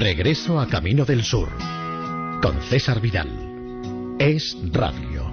Regreso a Camino del Sur con César Vidal. Es Radio.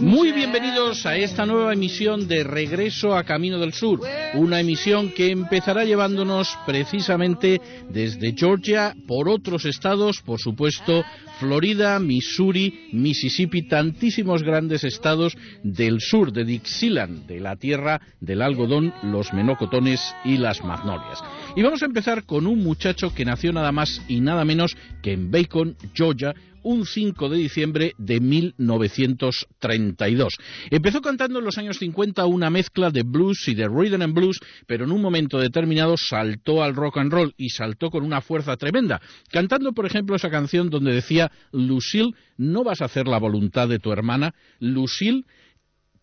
Muy bienvenidos a esta nueva emisión de Regreso a Camino del Sur, una emisión que empezará llevándonos precisamente desde Georgia por otros estados, por supuesto, Florida, Missouri, Mississippi, tantísimos grandes estados del sur de Dixieland, de la tierra del algodón, los menocotones y las magnolias. Y vamos a empezar con un muchacho que nació nada más y nada menos que en Bacon, Georgia, un 5 de diciembre de 1932. Empezó cantando en los años 50 una mezcla de blues y de rhythm and blues, pero en un momento determinado saltó al rock and roll y saltó con una fuerza tremenda, cantando por ejemplo esa canción donde decía Lucille, no vas a hacer la voluntad de tu hermana, Lucille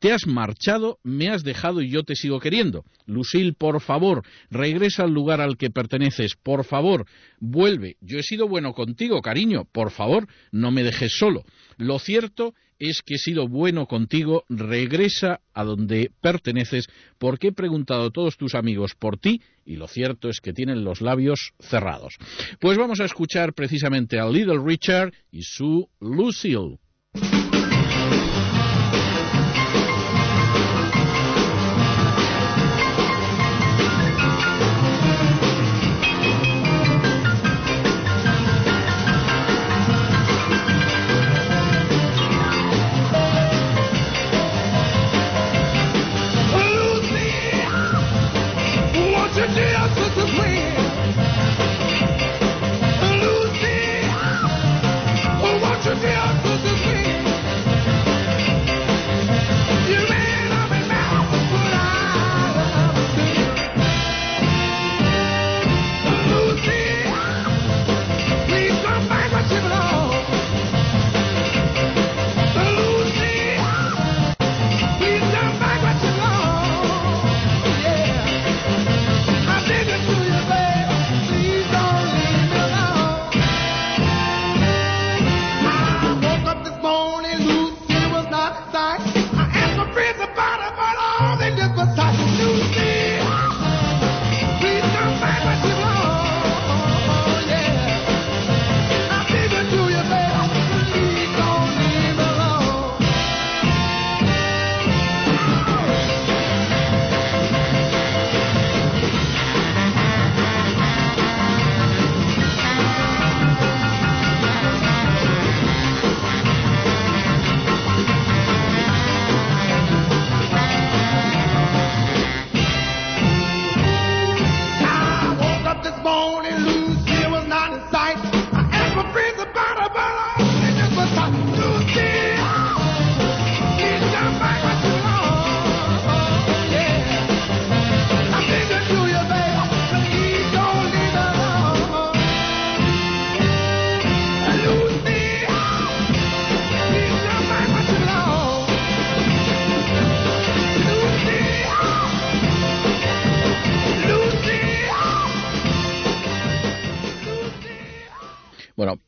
te has marchado, me has dejado y yo te sigo queriendo. Lucille, por favor, regresa al lugar al que perteneces. Por favor, vuelve. Yo he sido bueno contigo, cariño. Por favor, no me dejes solo. Lo cierto es que he sido bueno contigo. Regresa a donde perteneces porque he preguntado a todos tus amigos por ti y lo cierto es que tienen los labios cerrados. Pues vamos a escuchar precisamente a Little Richard y su Lucille.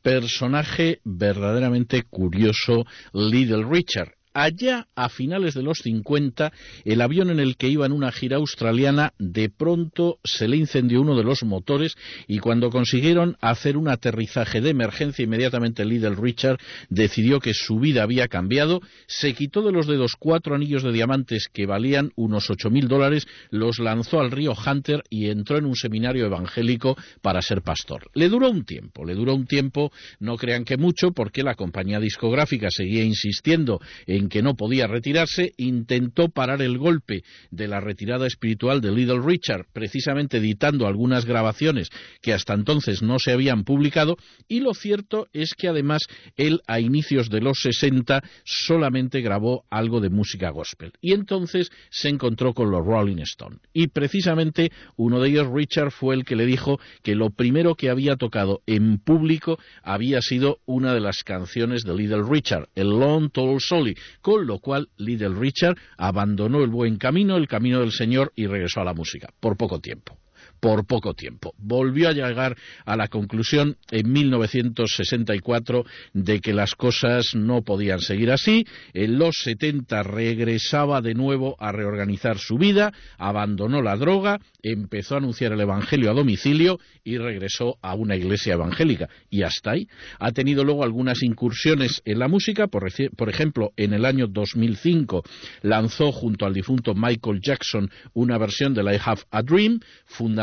Personaje verdaderamente curioso, Little Richard. Allá, a finales de los 50, el avión en el que iba en una gira australiana de pronto se le incendió uno de los motores y cuando consiguieron hacer un aterrizaje de emergencia, inmediatamente Little Richard decidió que su vida había cambiado, se quitó de los dedos cuatro anillos de diamantes que valían unos ocho mil dólares, los lanzó al río Hunter y entró en un seminario evangélico para ser pastor. Le duró un tiempo, le duró un tiempo, no crean que mucho, porque la compañía discográfica seguía insistiendo en que no podía retirarse, intentó parar el golpe de la retirada espiritual de Little Richard, precisamente editando algunas grabaciones que hasta entonces no se habían publicado, y lo cierto es que además él a inicios de los 60 solamente grabó algo de música gospel. Y entonces se encontró con los Rolling Stones. Y precisamente uno de ellos, Richard, fue el que le dijo que lo primero que había tocado en público había sido una de las canciones de Little Richard, el Long Tall Solly, con lo cual Little Richard abandonó el buen camino, el camino del Señor, y regresó a la música, por poco tiempo por poco tiempo. Volvió a llegar a la conclusión en 1964 de que las cosas no podían seguir así. En los 70 regresaba de nuevo a reorganizar su vida, abandonó la droga, empezó a anunciar el Evangelio a domicilio y regresó a una iglesia evangélica. Y hasta ahí. Ha tenido luego algunas incursiones en la música, por, ejemplo, en el año 2005 lanzó junto al difunto Michael Jackson una versión de la I Have a Dream,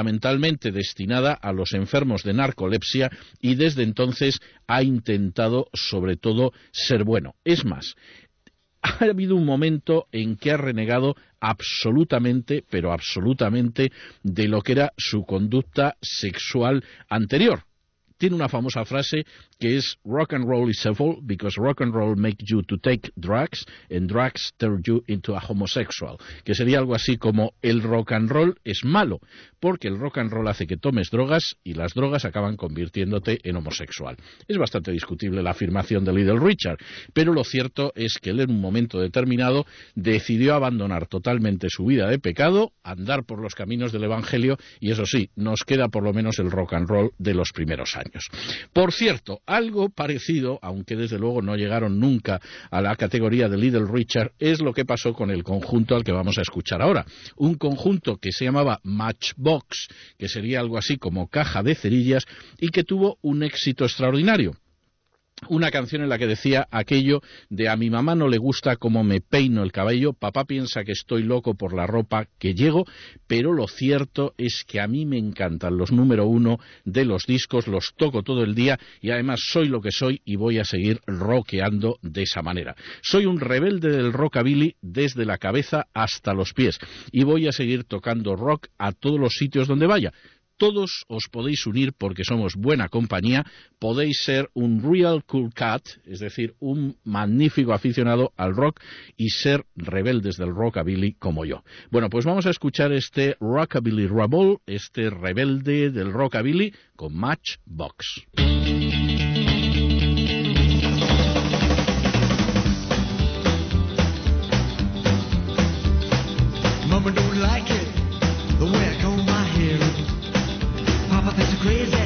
fundamentalmente destinada a los enfermos de narcolepsia y desde entonces ha intentado sobre todo ser bueno. Es más, ha habido un momento en que ha renegado absolutamente, pero absolutamente, de lo que era su conducta sexual anterior tiene una famosa frase que es rock and roll is evil because rock and roll makes you to take drugs and drugs turn you into a homosexual, que sería algo así como el rock and roll es malo porque el rock and roll hace que tomes drogas y las drogas acaban convirtiéndote en homosexual. Es bastante discutible la afirmación de Little Richard, pero lo cierto es que él en un momento determinado decidió abandonar totalmente su vida de pecado, andar por los caminos del Evangelio y eso sí, nos queda por lo menos el rock and roll de los primeros años. Por cierto, algo parecido, aunque desde luego no llegaron nunca a la categoría de Little Richard, es lo que pasó con el conjunto al que vamos a escuchar ahora. Un conjunto que se llamaba Matchbox, que sería algo así como caja de cerillas, y que tuvo un éxito extraordinario una canción en la que decía aquello de a mi mamá no le gusta cómo me peino el cabello, papá piensa que estoy loco por la ropa que llego, pero lo cierto es que a mí me encantan los número uno de los discos, los toco todo el día y además soy lo que soy y voy a seguir rockeando de esa manera. Soy un rebelde del rockabilly desde la cabeza hasta los pies y voy a seguir tocando rock a todos los sitios donde vaya todos os podéis unir porque somos buena compañía, podéis ser un real cool cat, es decir, un magnífico aficionado al rock y ser rebeldes del rockabilly como yo. Bueno, pues vamos a escuchar este Rockabilly Rebel, este rebelde del rockabilly con Matchbox. crazy.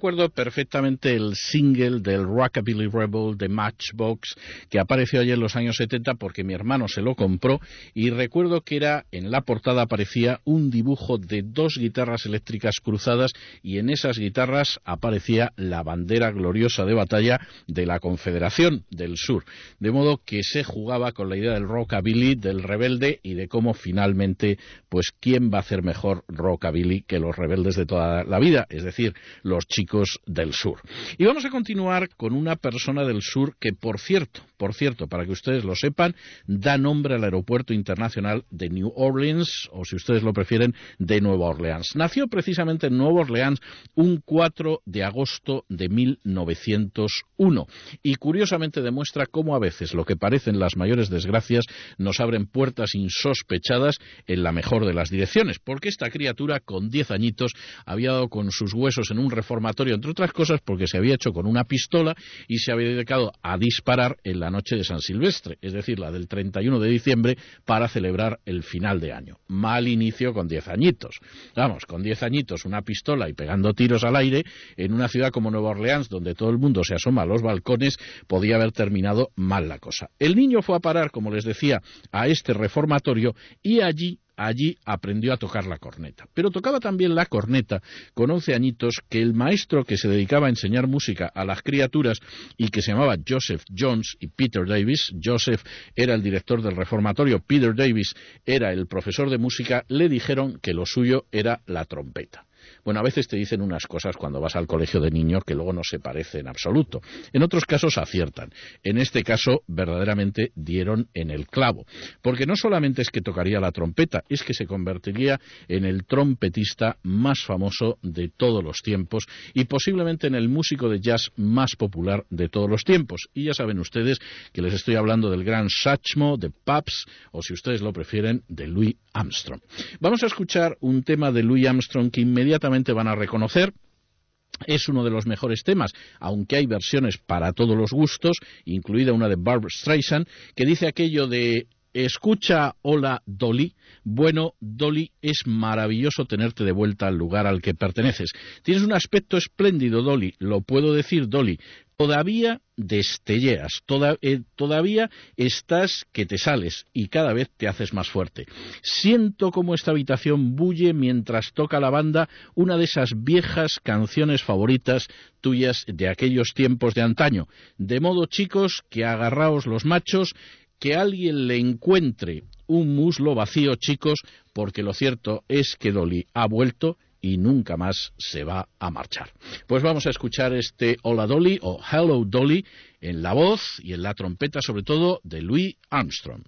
Recuerdo perfectamente el single del Rockabilly Rebel de Matchbox que apareció ayer en los años 70 porque mi hermano se lo compró y recuerdo que era en la portada aparecía un dibujo de dos guitarras eléctricas cruzadas y en esas guitarras aparecía la bandera gloriosa de batalla de la Confederación del Sur. De modo que se jugaba con la idea del rockabilly, del rebelde y de cómo finalmente, pues quién va a hacer mejor rockabilly que los rebeldes de toda la vida, es decir, los chicos del sur. Y vamos a continuar con una persona del sur que, por cierto, por cierto, para que ustedes lo sepan, da nombre al aeropuerto internacional de New Orleans, o si ustedes lo prefieren, de Nueva Orleans. Nació precisamente en Nueva Orleans un 4 de agosto de 1901 y curiosamente demuestra cómo a veces lo que parecen las mayores desgracias nos abren puertas insospechadas en la mejor de las direcciones, porque esta criatura con 10 añitos había dado con sus huesos en un reformatorio, entre otras cosas porque se había hecho con una pistola y se había dedicado a disparar en la noche de San Silvestre, es decir, la del 31 de diciembre, para celebrar el final de año. Mal inicio con 10 añitos. Vamos, con 10 añitos, una pistola y pegando tiros al aire en una ciudad como Nueva Orleans, donde todo el mundo se asoma a los balcones, podía haber terminado mal la cosa. El niño fue a parar, como les decía, a este reformatorio y allí allí aprendió a tocar la corneta. Pero tocaba también la corneta con once añitos que el maestro que se dedicaba a enseñar música a las criaturas y que se llamaba Joseph Jones y Peter Davis, Joseph era el director del reformatorio, Peter Davis era el profesor de música, le dijeron que lo suyo era la trompeta. Bueno, a veces te dicen unas cosas cuando vas al colegio de niños que luego no se parecen en absoluto. En otros casos aciertan. En este caso, verdaderamente dieron en el clavo. Porque no solamente es que tocaría la trompeta, es que se convertiría en el trompetista más famoso de todos los tiempos y posiblemente en el músico de jazz más popular de todos los tiempos. Y ya saben ustedes que les estoy hablando del gran Satchmo, de Paps, o si ustedes lo prefieren, de Louis Armstrong. Vamos a escuchar un tema de Louis Armstrong que inmediatamente van a reconocer es uno de los mejores temas, aunque hay versiones para todos los gustos, incluida una de Barbara Streisand, que dice aquello de Escucha, hola Dolly. Bueno, Dolly, es maravilloso tenerte de vuelta al lugar al que perteneces. Tienes un aspecto espléndido, Dolly. Lo puedo decir, Dolly todavía destelleas, eh, todavía estás que te sales y cada vez te haces más fuerte. Siento como esta habitación bulle mientras toca la banda una de esas viejas canciones favoritas tuyas de aquellos tiempos de antaño. De modo, chicos, que agarraos los machos, que alguien le encuentre un muslo vacío, chicos, porque lo cierto es que Dolly ha vuelto y nunca más se va a marchar. Pues vamos a escuchar este Hola Dolly o Hello Dolly en la voz y en la trompeta sobre todo de Louis Armstrong.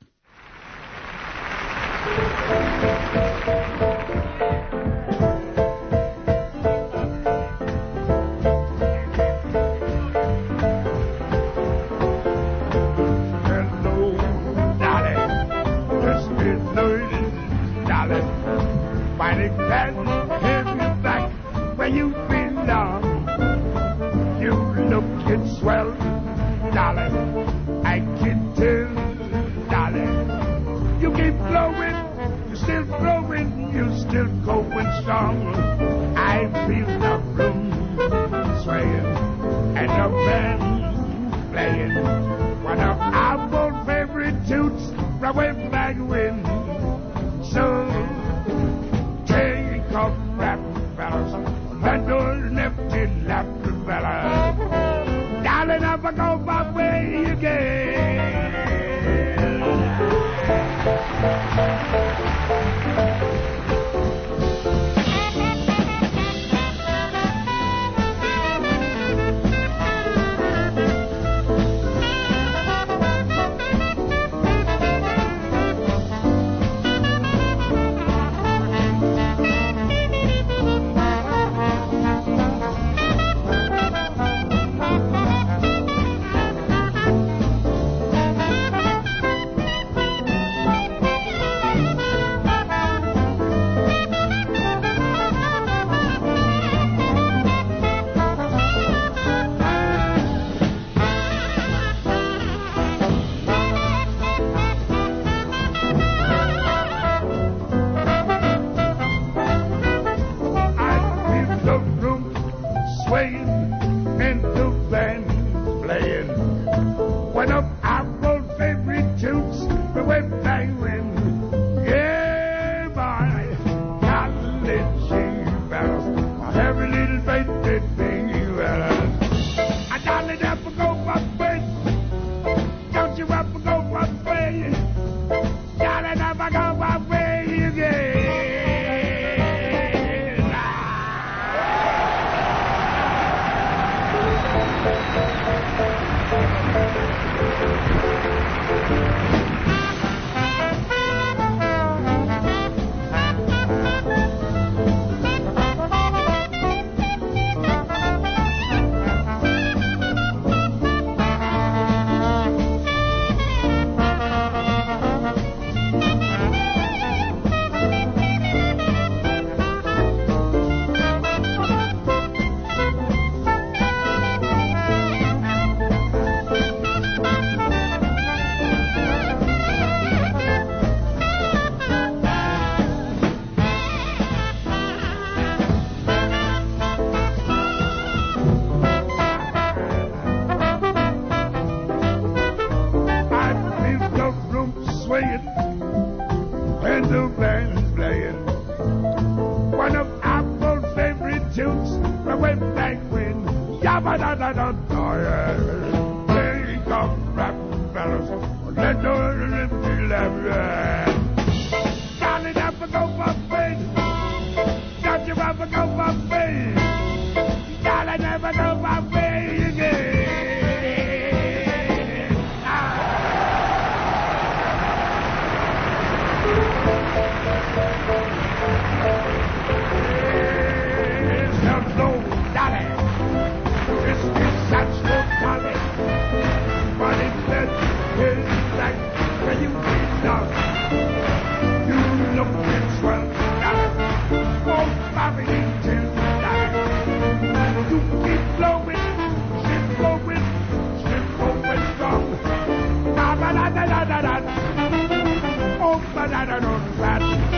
bells, the wind and wind, yabba da da da da. Here come rap bellows, let the rim be left. Darling, I forgot my Don't you, ever go my face. Darling, never go my face. Oh, da da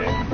ya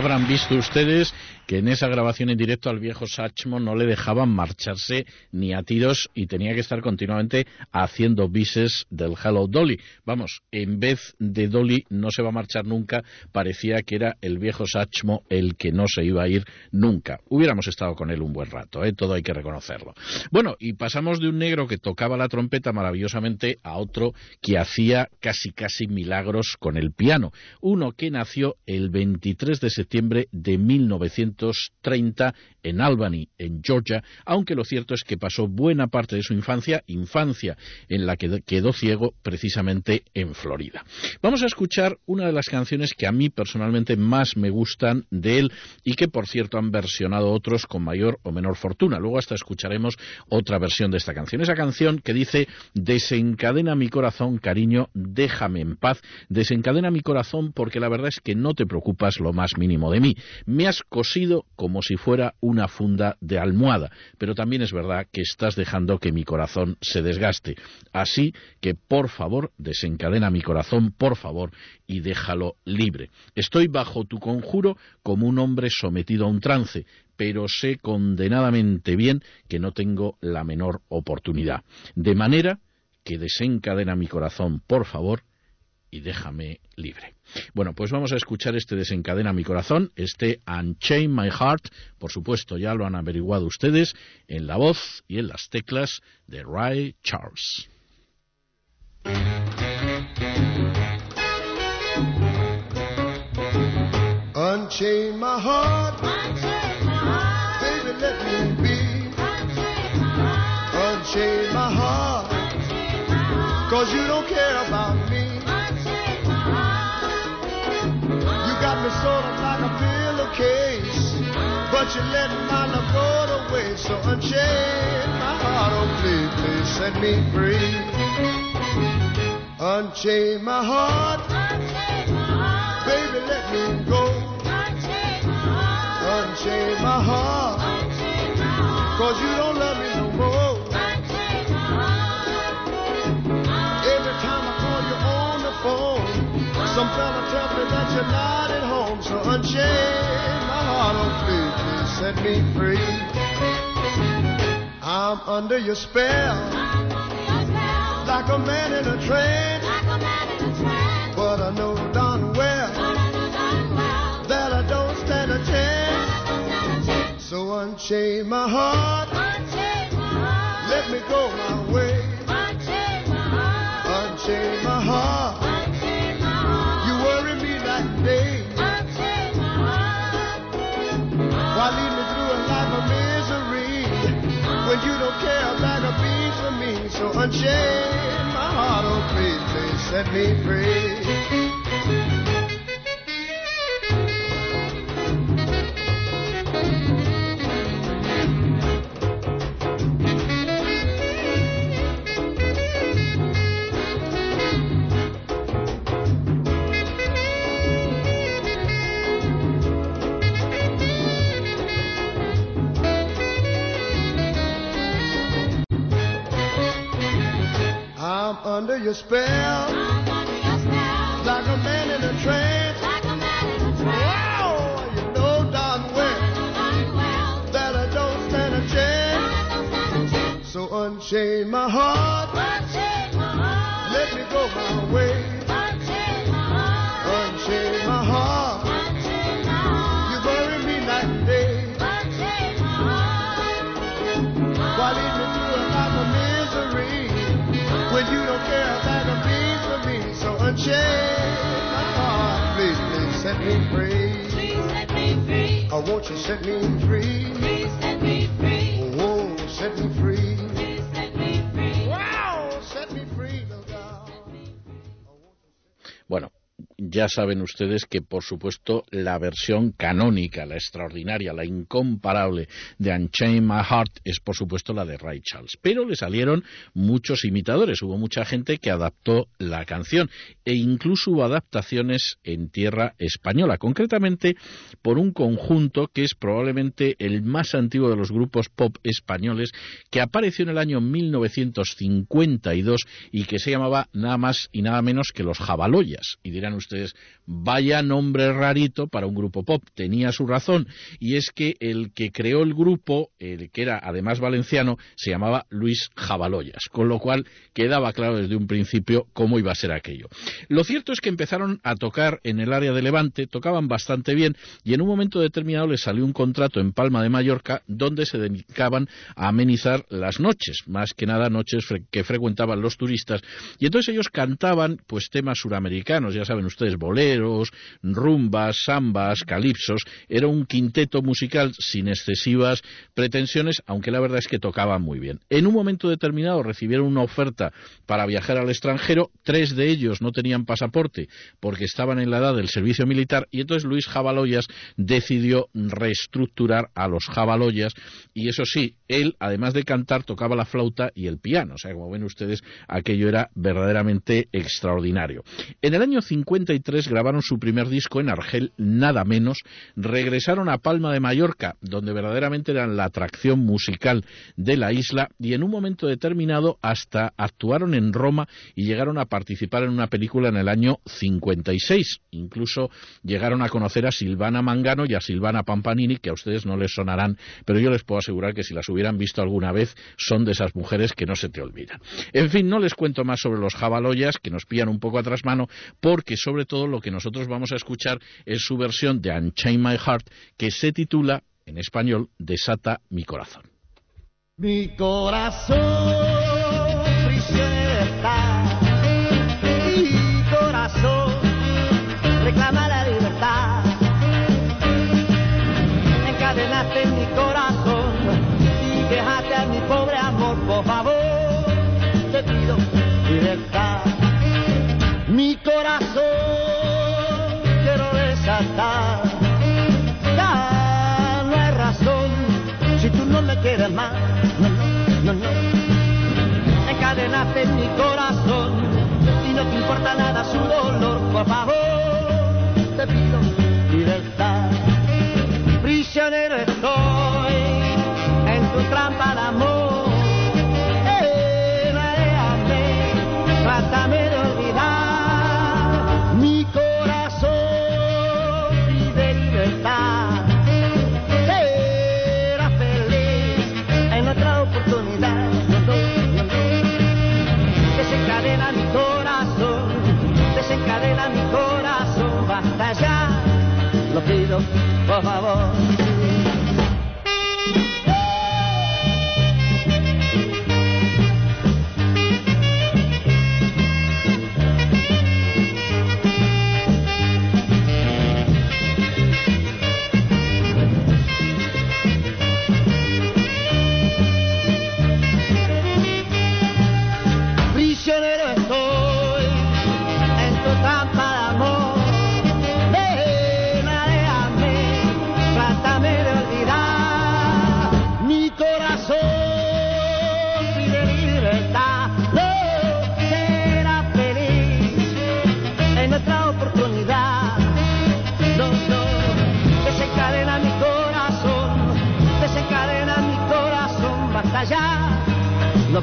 habrán visto ustedes que en esa grabación en directo al viejo Sachmo no le dejaban marcharse ni a tiros y tenía que estar continuamente haciendo bises del Hello Dolly. Vamos, en vez de Dolly no se va a marchar nunca, parecía que era el viejo Sachmo el que no se iba a ir nunca. Hubiéramos estado con él un buen rato, ¿eh? todo hay que reconocerlo. Bueno, y pasamos de un negro que tocaba la trompeta maravillosamente a otro que hacía casi casi milagros con el piano. Uno que nació el 23 de septiembre de 1900 1930 en Albany, en Georgia, aunque lo cierto es que pasó buena parte de su infancia, infancia en la que quedó ciego precisamente en Florida. Vamos a escuchar una de las canciones que a mí personalmente más me gustan de él y que por cierto han versionado otros con mayor o menor fortuna. Luego hasta escucharemos otra versión de esta canción. Esa canción que dice desencadena mi corazón, cariño, déjame en paz, desencadena mi corazón porque la verdad es que no te preocupas lo más mínimo de mí. Me has cosido como si fuera una funda de almohada, pero también es verdad que estás dejando que mi corazón se desgaste. Así que, por favor, desencadena mi corazón, por favor, y déjalo libre. Estoy bajo tu conjuro como un hombre sometido a un trance, pero sé condenadamente bien que no tengo la menor oportunidad. De manera que desencadena mi corazón, por favor, y déjame libre. Bueno, pues vamos a escuchar este Desencadena mi corazón, este Unchain My Heart, por supuesto ya lo han averiguado ustedes, en la voz y en las teclas de Ray Charles. Unchain my heart, baby, let me be. Unchain my heart, cause you don't care about you let my love go to waste. So unchain my heart, oh please, please set me free. Unchain my heart, baby, let me go. Unchain my heart, cause you don't love me no more. Every time I call you on the phone, some fella tells me that you're not at home. So unchain me free. I'm under your spell, like a man in a trance. But I know darn well that I don't stand a chance. So unchain my heart, let me go my way. Unchain my heart, oh please, please set me free. I'm under your spell, like a man in a trance. Wow, you know darn well that I don't stand a chance. So unchain my heart, let me go my way. Oh, won't you set me free? Oh, ya saben ustedes que, por supuesto, la versión canónica, la extraordinaria, la incomparable de Unchain My Heart es, por supuesto, la de Ray Charles. Pero le salieron muchos imitadores. Hubo mucha gente que adaptó la canción e incluso hubo adaptaciones en tierra española, concretamente por un conjunto que es probablemente el más antiguo de los grupos pop españoles que apareció en el año 1952 y que se llamaba nada más y nada menos que los Jabaloyas. Y dirán ustedes, vaya nombre rarito para un grupo pop. Tenía su razón, y es que el que creó el grupo, el que era además valenciano, se llamaba Luis Jabaloyas, con lo cual quedaba claro desde un principio cómo iba a ser aquello. Lo cierto es que empezaron a tocar en el área de Levante, tocaban bastante bien, y en un momento determinado les salió un contrato en Palma de Mallorca donde se dedicaban a amenizar las noches, más que nada noches que frecuentaban los turistas, y entonces ellos cantaban pues temas suramericanos, ya saben ustedes, boleros, rumbas, sambas, calipsos, era un quinteto musical sin excesivas pretensiones, aunque la verdad es que tocaban muy bien. En un momento determinado recibieron una oferta para viajar al extranjero, tres de ellos no tenían pasaporte porque estaban en la edad del servicio militar y entonces Luis Jabaloyas decidió reestructurar a los Jabaloyas y eso sí, él además de cantar tocaba la flauta y el piano, o sea, como ven ustedes, aquello era verdaderamente extraordinario. En el año 50 53 grabaron su primer disco en Argel, nada menos, regresaron a Palma de Mallorca, donde verdaderamente eran la atracción musical de la isla, y en un momento determinado hasta actuaron en Roma y llegaron a participar en una película en el año 56. Incluso llegaron a conocer a Silvana Mangano y a Silvana Pampanini, que a ustedes no les sonarán, pero yo les puedo asegurar que si las hubieran visto alguna vez, son de esas mujeres que no se te olvidan. En fin, no les cuento más sobre los jabaloyas, que nos pillan un poco atrás mano, porque sobre todo lo que nosotros vamos a escuchar es su versión de Unchain My Heart, que se titula, en español, Desata mi corazón. Mi corazón mi corazón reclama la libertad. Encadenaste en mi corazón y dejaste a mi pobre amor, por favor, te pido libertad. Mi corazón más. No, no, no. Encadenaste en mi corazón y no te importa nada su dolor, por favor, te pido por favor.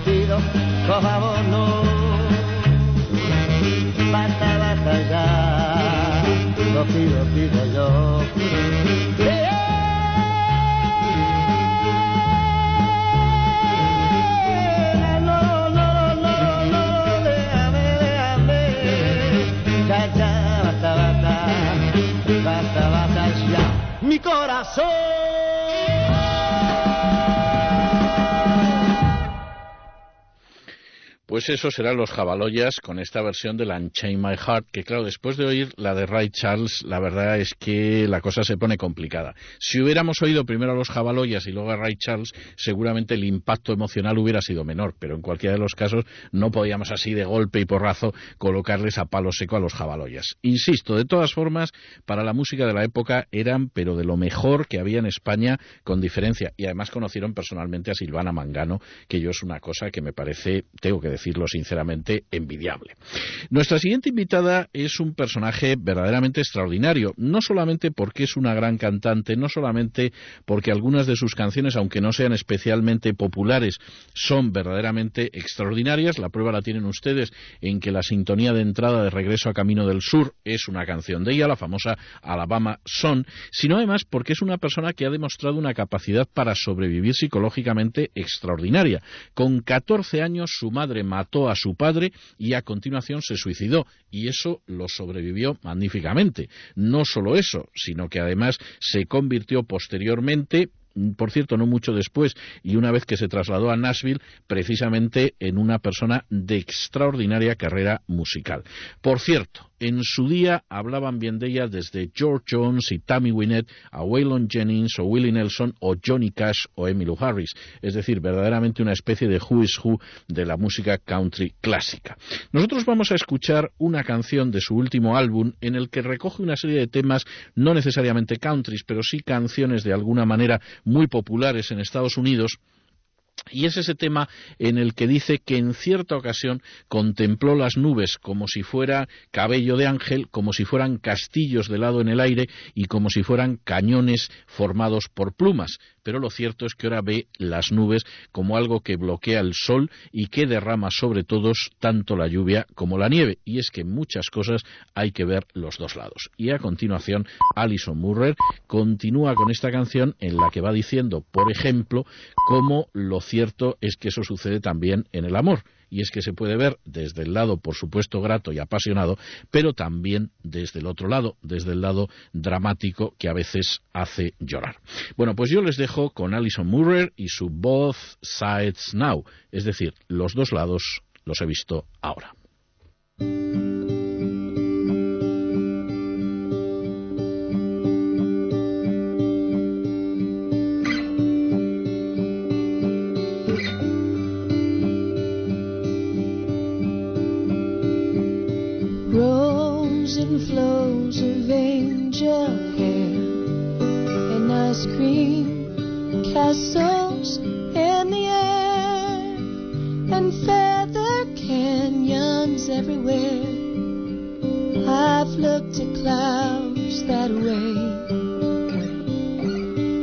Pido, por favor, no. Basta, basta ya. Lo pido, pido yo. Eh, No, no, no, no, déjame, déjame. Ya, ya, basta, basta. Basta, basta ya. Mi corazón. Pues eso serán los jabaloyas con esta versión de la Unchain My Heart, que claro, después de oír la de Ray Charles, la verdad es que la cosa se pone complicada. Si hubiéramos oído primero a los jabaloyas y luego a Ray Charles, seguramente el impacto emocional hubiera sido menor, pero en cualquiera de los casos no podíamos así de golpe y porrazo colocarles a palo seco a los jabaloyas. Insisto, de todas formas, para la música de la época eran, pero de lo mejor que había en España, con diferencia, y además conocieron personalmente a Silvana Mangano, que yo es una cosa que me parece, tengo que decirlo sinceramente, envidiable. Nuestra siguiente invitada es un personaje verdaderamente extraordinario, no solamente porque es una gran cantante, no solamente porque algunas de sus canciones, aunque no sean especialmente populares, son verdaderamente extraordinarias. La prueba la tienen ustedes en que la sintonía de entrada de Regreso a Camino del Sur es una canción de ella, la famosa Alabama Son, sino además porque es una persona que ha demostrado una capacidad para sobrevivir psicológicamente extraordinaria. Con 14 años su madre mató a su padre y a continuación se suicidó y eso lo sobrevivió magníficamente. No solo eso, sino que además se convirtió posteriormente por cierto, no mucho después, y una vez que se trasladó a Nashville, precisamente en una persona de extraordinaria carrera musical. Por cierto, en su día hablaban bien de ella desde George Jones y Tammy Wynette a Waylon Jennings o Willie Nelson o Johnny Cash o Emmylou Harris, es decir, verdaderamente una especie de who is who de la música country clásica. Nosotros vamos a escuchar una canción de su último álbum en el que recoge una serie de temas no necesariamente countries, pero sí canciones de alguna manera muy populares en Estados Unidos Y es ese tema en el que dice que en cierta ocasión contempló las nubes como si fuera cabello de ángel, como si fueran castillos de lado en el aire y como si fueran cañones formados por plumas. Pero lo cierto es que ahora ve las nubes como algo que bloquea el sol y que derrama sobre todos tanto la lluvia como la nieve. Y es que muchas cosas hay que ver los dos lados. Y a continuación, Alison Murrer continúa con esta canción en la que va diciendo, por ejemplo, cómo lo cierto es que eso sucede también en el amor y es que se puede ver desde el lado, por supuesto, grato y apasionado, pero también desde el otro lado, desde el lado dramático que a veces hace llorar. Bueno, pues yo les dejo con Alison Murray y su Both Sides Now, es decir, los dos lados los he visto ahora. flows of angel hair and ice cream castles in the air and feather canyons everywhere. I've looked at clouds that way,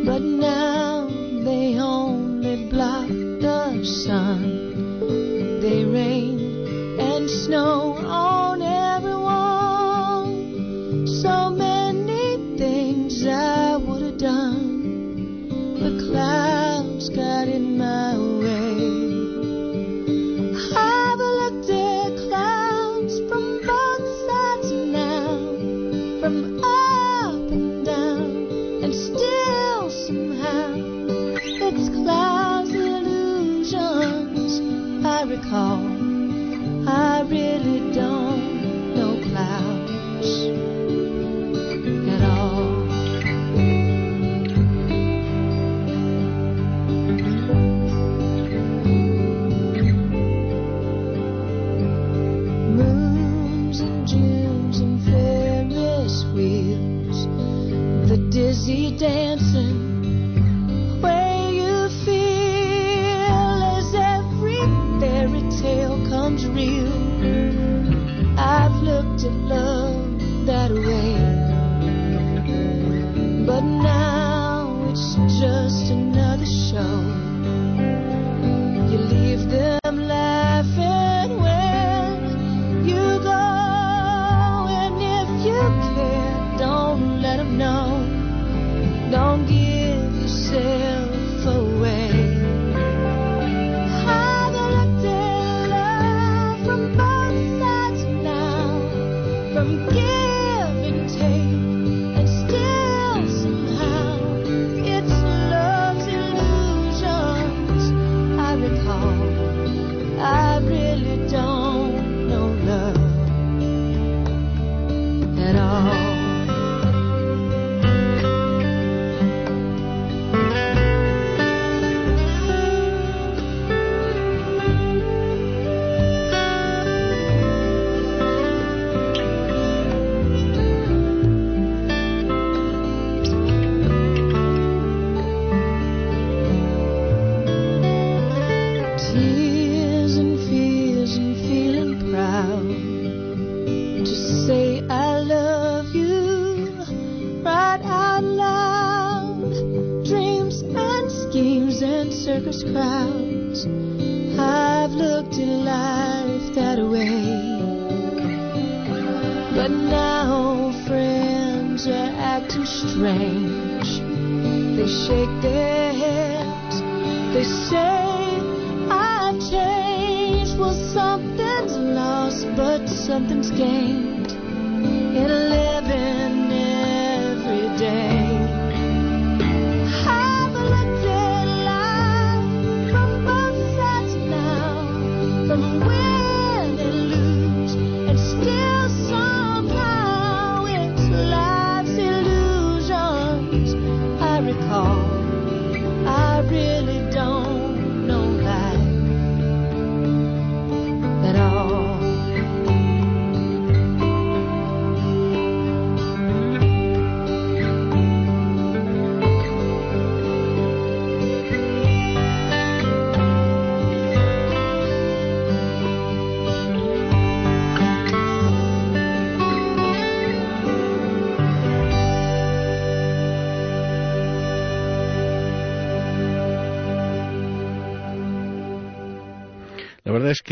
but now they only block the sun. They rain and snow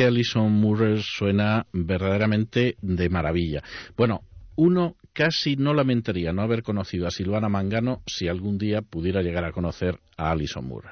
que Alison Moore suena verdaderamente de maravilla. Bueno, uno casi no lamentaría no haber conocido a Silvana Mangano si algún día pudiera llegar a conocer a Alison Moore.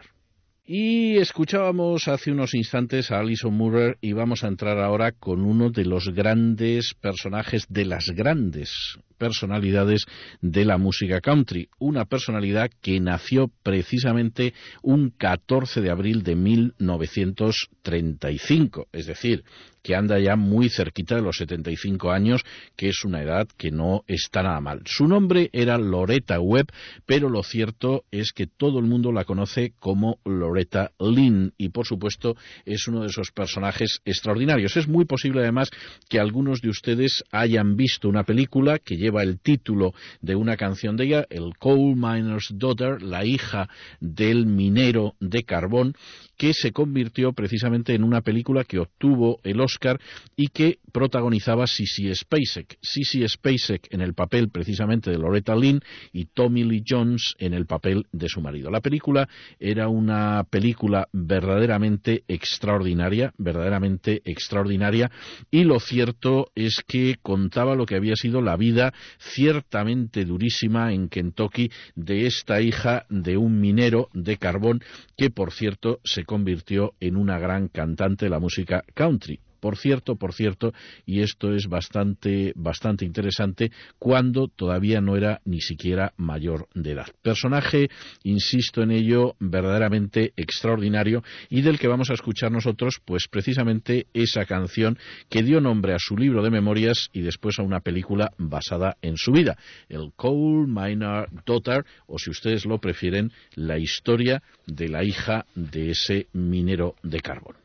Y escuchábamos hace unos instantes a Alison Moore y vamos a entrar ahora con uno de los grandes personajes de las grandes personalidades de la música country, una personalidad que nació precisamente un 14 de abril de 1935, es decir, que anda ya muy cerquita de los 75 años, que es una edad que no está nada mal. Su nombre era Loretta Webb, pero lo cierto es que todo el mundo la conoce como Loretta Lynn y por supuesto es uno de esos personajes extraordinarios. Es muy posible además que algunos de ustedes hayan visto una película que lleva lleva el título de una canción de ella, el Coal Miner's Daughter, la hija del minero de carbón, que se convirtió precisamente en una película que obtuvo el Oscar y que protagonizaba Sissy Spacek. Sissy Spacek en el papel precisamente de Loretta Lynn y Tommy Lee Jones en el papel de su marido. La película era una película verdaderamente extraordinaria, verdaderamente extraordinaria y lo cierto es que contaba lo que había sido la vida ciertamente durísima en Kentucky de esta hija de un minero de carbón que por cierto se convirtió en una gran cantante la música country. Por cierto, por cierto, y esto es bastante, bastante interesante, cuando todavía no era ni siquiera mayor de edad. Personaje, insisto en ello, verdaderamente extraordinario y del que vamos a escuchar nosotros, pues precisamente esa canción que dio nombre a su libro de memorias y después a una película basada en su vida, el Coal Miner Daughter, o si ustedes lo prefieren, la historia de la hija de ese minero de carbón.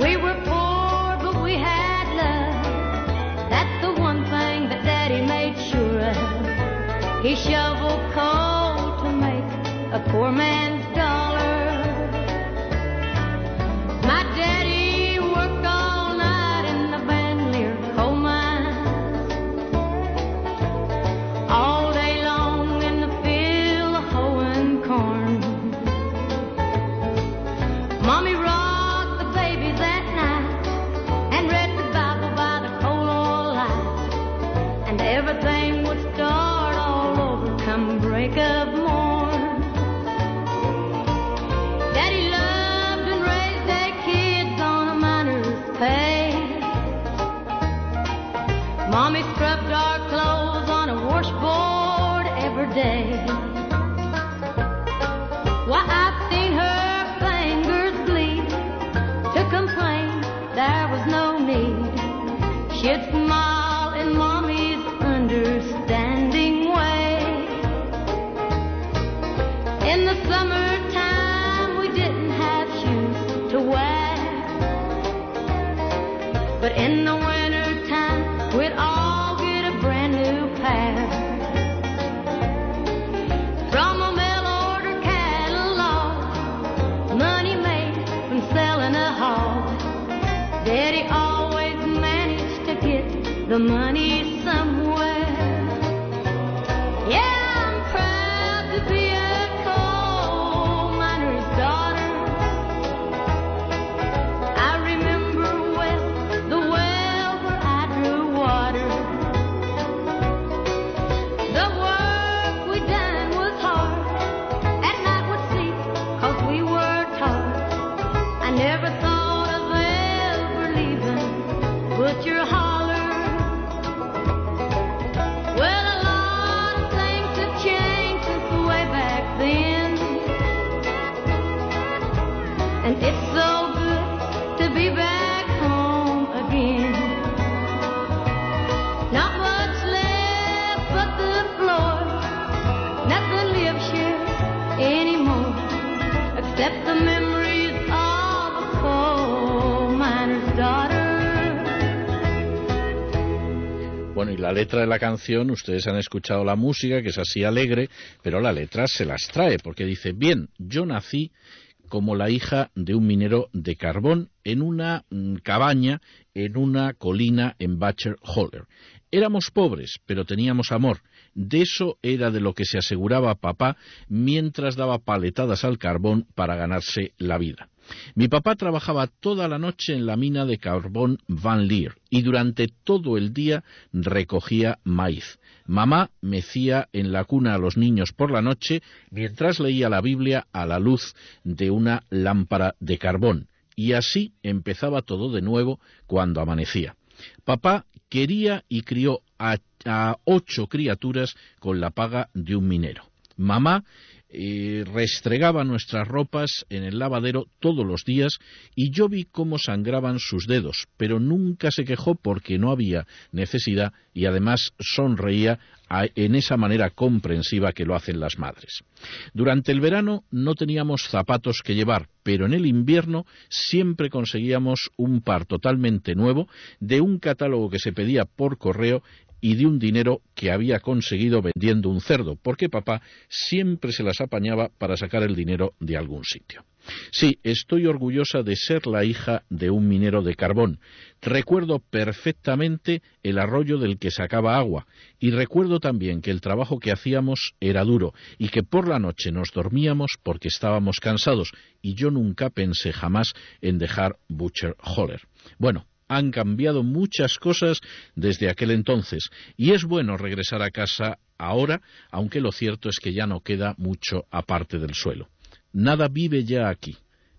We were poor, but we had love. That's the one thing that Daddy made sure of. He shoveled coal to make a poor man's day. Why, I've seen her fingers bleed to complain there was no need. She'd smile in mommy's understanding way. In the summertime, we didn't have shoes to wear. But in the wintertime, the money letra de la canción, ustedes han escuchado la música, que es así alegre, pero la letra se las trae, porque dice, bien, yo nací como la hija de un minero de carbón en una mm, cabaña en una colina en Butcher Holler. Éramos pobres, pero teníamos amor. De eso era de lo que se aseguraba papá mientras daba paletadas al carbón para ganarse la vida. Mi papá trabajaba toda la noche en la mina de carbón Van Leer y durante todo el día recogía maíz. Mamá mecía en la cuna a los niños por la noche mientras leía la Biblia a la luz de una lámpara de carbón. Y así empezaba todo de nuevo cuando amanecía. Papá quería y crió a, a ocho criaturas con la paga de un minero. Mamá restregaba nuestras ropas en el lavadero todos los días y yo vi cómo sangraban sus dedos, pero nunca se quejó porque no había necesidad y además sonreía en esa manera comprensiva que lo hacen las madres. Durante el verano no teníamos zapatos que llevar, pero en el invierno siempre conseguíamos un par totalmente nuevo de un catálogo que se pedía por correo y de un dinero que había conseguido vendiendo un cerdo, porque papá siempre se las apañaba para sacar el dinero de algún sitio. Sí, estoy orgullosa de ser la hija de un minero de carbón. Recuerdo perfectamente el arroyo del que sacaba agua y recuerdo también que el trabajo que hacíamos era duro y que por la noche nos dormíamos porque estábamos cansados y yo nunca pensé jamás en dejar Butcher Holler. Bueno, han cambiado muchas cosas desde aquel entonces y es bueno regresar a casa ahora, aunque lo cierto es que ya no queda mucho aparte del suelo. Nada vive ya aquí,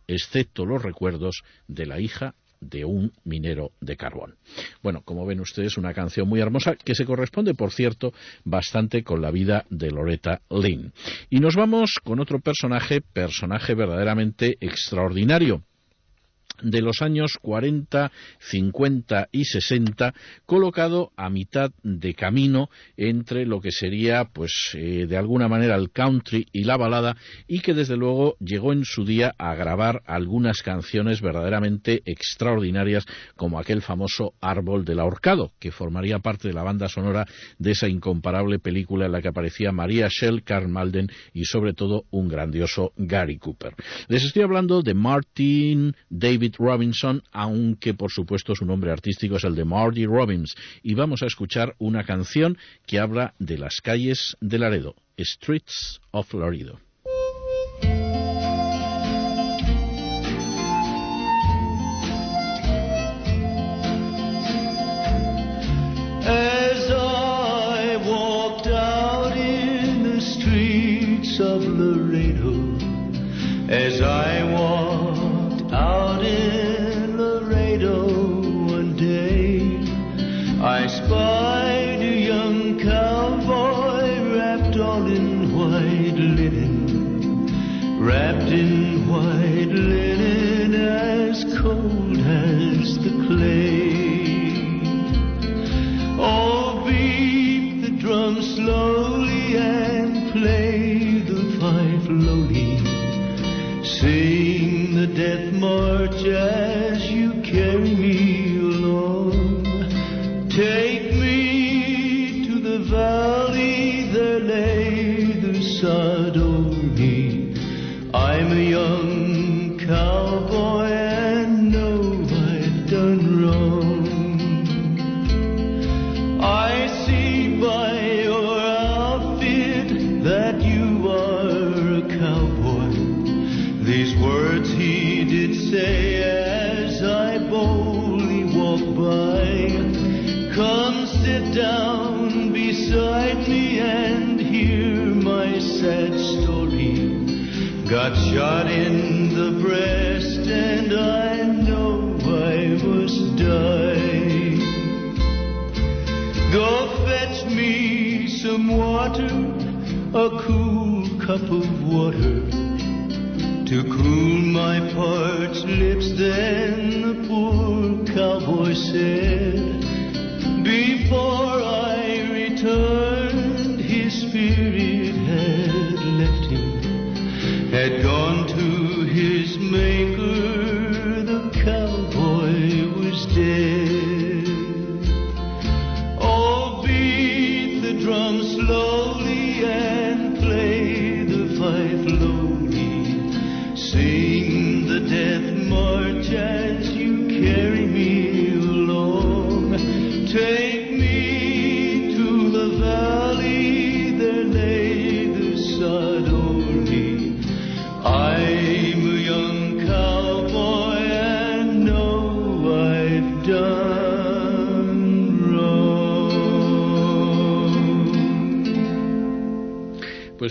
excepto los recuerdos de la hija de un minero de carbón. Bueno, como ven ustedes, una canción muy hermosa que se corresponde, por cierto, bastante con la vida de Loretta Lynn. Y nos vamos con otro personaje, personaje verdaderamente extraordinario de los años 40, 50 y 60, colocado a mitad de camino entre lo que sería, pues, eh, de alguna manera el country y la balada, y que desde luego llegó en su día a grabar algunas canciones verdaderamente extraordinarias, como aquel famoso Árbol del Ahorcado, que formaría parte de la banda sonora de esa incomparable película en la que aparecía María Shell, Carl Malden y sobre todo un grandioso Gary Cooper. Les estoy hablando de Martin David Robinson, aunque por supuesto su nombre artístico es el de Marty Robbins. Y vamos a escuchar una canción que habla de las calles de Laredo, Streets of Laredo. A cool cup of water, to cool my parched lips. Then the poor cowboy said,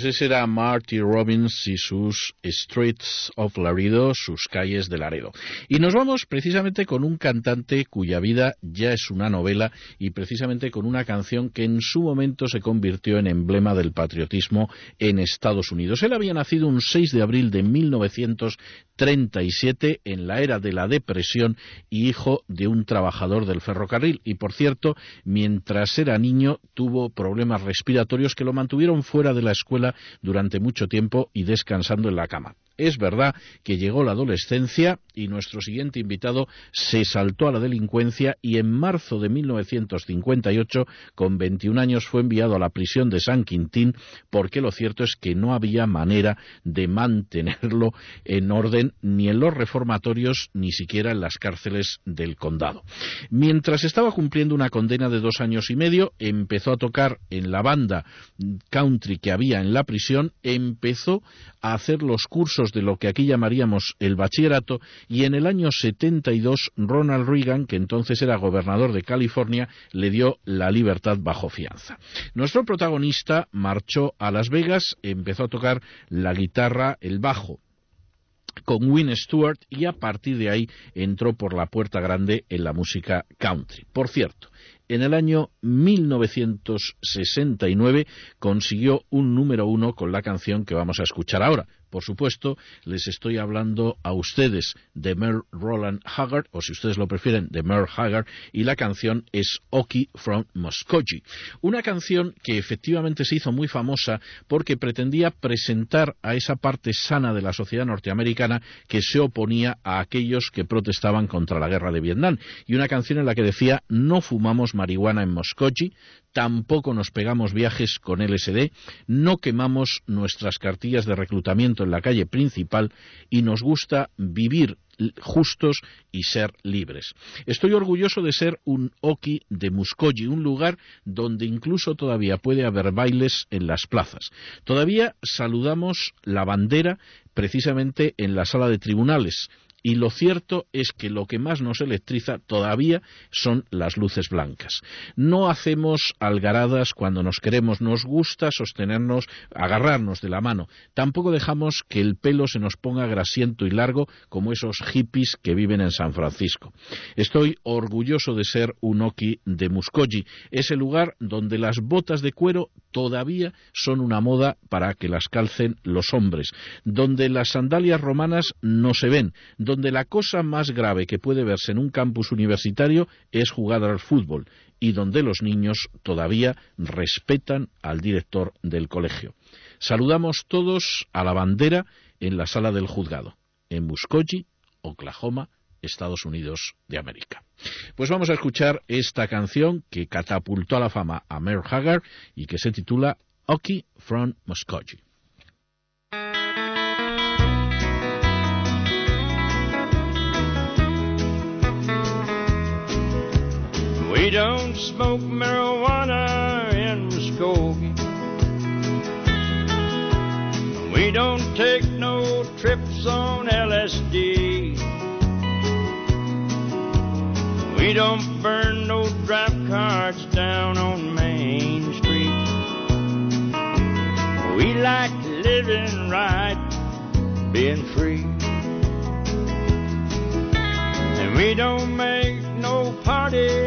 ese era Marty Robbins y sus Streets of Laredo, sus calles de Laredo. Y nos vamos precisamente con un cantante cuya vida ya es una novela y precisamente con una canción que en su momento se convirtió en emblema del patriotismo en Estados Unidos. Él había nacido un 6 de abril de 1937 en la era de la depresión y hijo de un trabajador del ferrocarril. Y por cierto, mientras era niño tuvo problemas respiratorios que lo mantuvieron fuera de la escuela durante mucho tiempo y descansando en la cama. Es verdad que llegó la adolescencia y nuestro siguiente invitado se saltó a la delincuencia y en marzo de 1958, con 21 años, fue enviado a la prisión de San Quintín porque lo cierto es que no había manera de mantenerlo en orden ni en los reformatorios ni siquiera en las cárceles del condado. Mientras estaba cumpliendo una condena de dos años y medio, empezó a tocar en la banda country que había en la prisión, empezó a hacer los cursos de lo que aquí llamaríamos el bachillerato y en el año 72 Ronald Reagan, que entonces era gobernador de California, le dio la libertad bajo fianza. Nuestro protagonista marchó a Las Vegas, empezó a tocar la guitarra, el bajo, con Win Stewart y a partir de ahí entró por la puerta grande en la música country. Por cierto, en el año 1969 consiguió un número uno con la canción que vamos a escuchar ahora. Por supuesto, les estoy hablando a ustedes de Merle Roland Haggard, o si ustedes lo prefieren, de Merle Haggard, y la canción es Oki from Muskogee. Una canción que efectivamente se hizo muy famosa porque pretendía presentar a esa parte sana de la sociedad norteamericana que se oponía a aquellos que protestaban contra la guerra de Vietnam. Y una canción en la que decía no fumamos marihuana en Muskogee, tampoco nos pegamos viajes con LSD, no quemamos nuestras cartillas de reclutamiento en la calle principal y nos gusta vivir justos y ser libres. Estoy orgulloso de ser un Oki de Muskogee, un lugar donde incluso todavía puede haber bailes en las plazas. Todavía saludamos la bandera precisamente en la sala de tribunales y lo cierto es que lo que más nos electriza todavía son las luces blancas. No hacemos algaradas cuando nos queremos, nos gusta sostenernos, agarrarnos de la mano. Tampoco dejamos que el pelo se nos ponga grasiento y largo como esos hippies que viven en San Francisco. Estoy orgulloso de ser un Oki de Muskogee, ese lugar donde las botas de cuero todavía son una moda para que las calcen los hombres, donde las sandalias romanas no se ven, la cosa más grave que puede verse en un campus universitario es jugar al fútbol y donde los niños todavía respetan al director del colegio. Saludamos todos a la bandera en la sala del juzgado, en Muskogee, Oklahoma, Estados Unidos de América. Pues vamos a escuchar esta canción que catapultó a la fama a Merle Haggard y que se titula Oki from Muskogee. Don't smoke marijuana in Muskogee. We don't take no trips on LSD. We don't burn no draft cards down on Main Street. We like living right, being free. And we don't make no party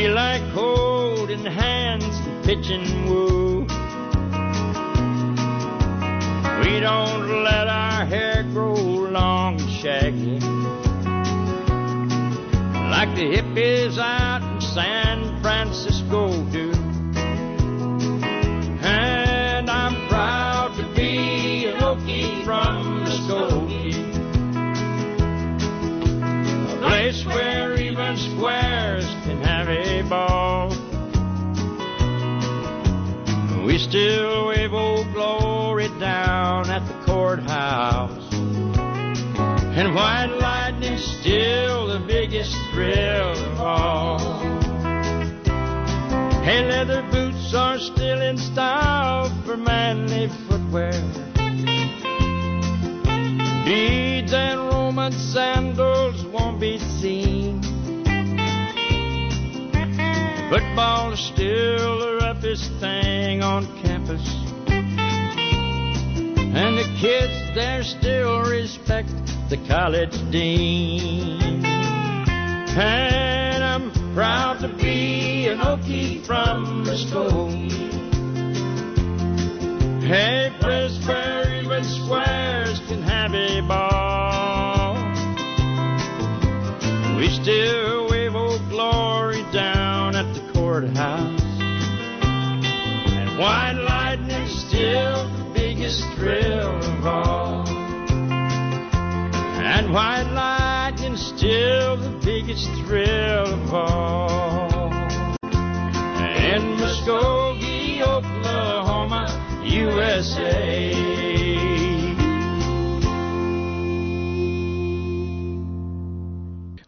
We like holding hands and pitching woo. We don't let our hair grow long and shaggy. Like the hippies out in San Francisco still wave old glory down at the courthouse. And white lightning's still the biggest thrill of all. Hey, leather boots are still in style for manly footwear. Beads and Roman sandals won't be seen. Football is still the roughest thing on campus. And the kids there still respect the college dean. And I'm proud to be an Okie from Muskogee. Hey, place where even squares can have a ball. We still wave old glory down at the courthouse. White lightning's still the biggest thrill of all. And white lightning's still the biggest thrill of all. In Muskogee, Oklahoma, USA.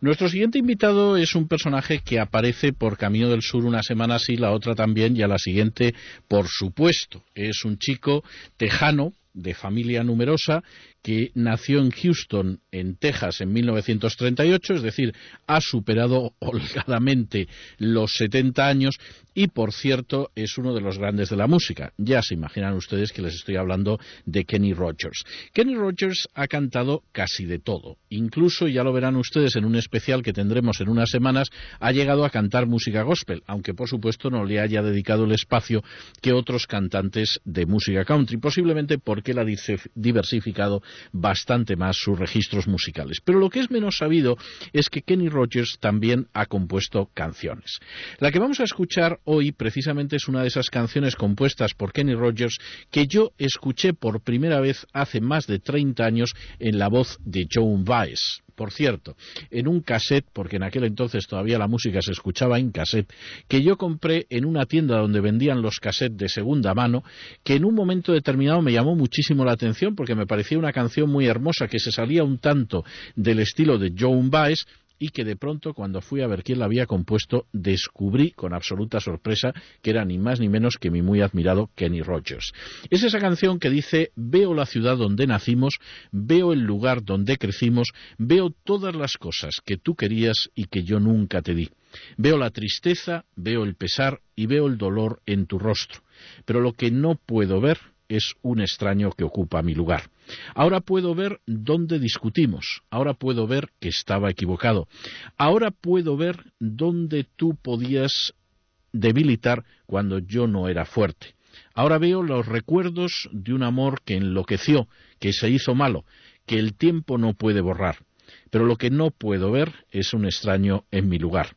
Nuestro siguiente invitado es un personaje que aparece por Camino del Sur una semana sí, la otra también, y a la siguiente, por supuesto. Es un chico tejano, de familia numerosa, que nació en Houston, en Texas, en 1938, es decir, ha superado holgadamente los 70 años y, por cierto, es uno de los grandes de la música. Ya se imaginan ustedes que les estoy hablando de Kenny Rogers. Kenny Rogers ha cantado casi de todo. Incluso, ya lo verán ustedes en un especial que tendremos en unas semanas, ha llegado a cantar música gospel, aunque por supuesto no le haya dedicado el espacio que otros cantantes de música country, posiblemente porque él ha diversificado bastante más sus registros musicales. Pero lo que es menos sabido es que Kenny Rogers también ha compuesto canciones. La que vamos a escuchar hoy precisamente es una de esas canciones compuestas por Kenny Rogers que yo escuché por primera vez hace más de 30 años en la voz de Joan Baez. Por cierto, en un cassette, porque en aquel entonces todavía la música se escuchaba en cassette, que yo compré en una tienda donde vendían los cassettes de segunda mano, que en un momento determinado me llamó muchísimo la atención porque me parecía una canción muy hermosa que se salía un tanto del estilo de Joan Baez, y que de pronto cuando fui a ver quién la había compuesto descubrí con absoluta sorpresa que era ni más ni menos que mi muy admirado Kenny Rogers. Es esa canción que dice veo la ciudad donde nacimos, veo el lugar donde crecimos, veo todas las cosas que tú querías y que yo nunca te di. Veo la tristeza, veo el pesar y veo el dolor en tu rostro. Pero lo que no puedo ver es un extraño que ocupa mi lugar. Ahora puedo ver dónde discutimos, ahora puedo ver que estaba equivocado, ahora puedo ver dónde tú podías debilitar cuando yo no era fuerte. Ahora veo los recuerdos de un amor que enloqueció, que se hizo malo, que el tiempo no puede borrar. Pero lo que no puedo ver es un extraño en mi lugar.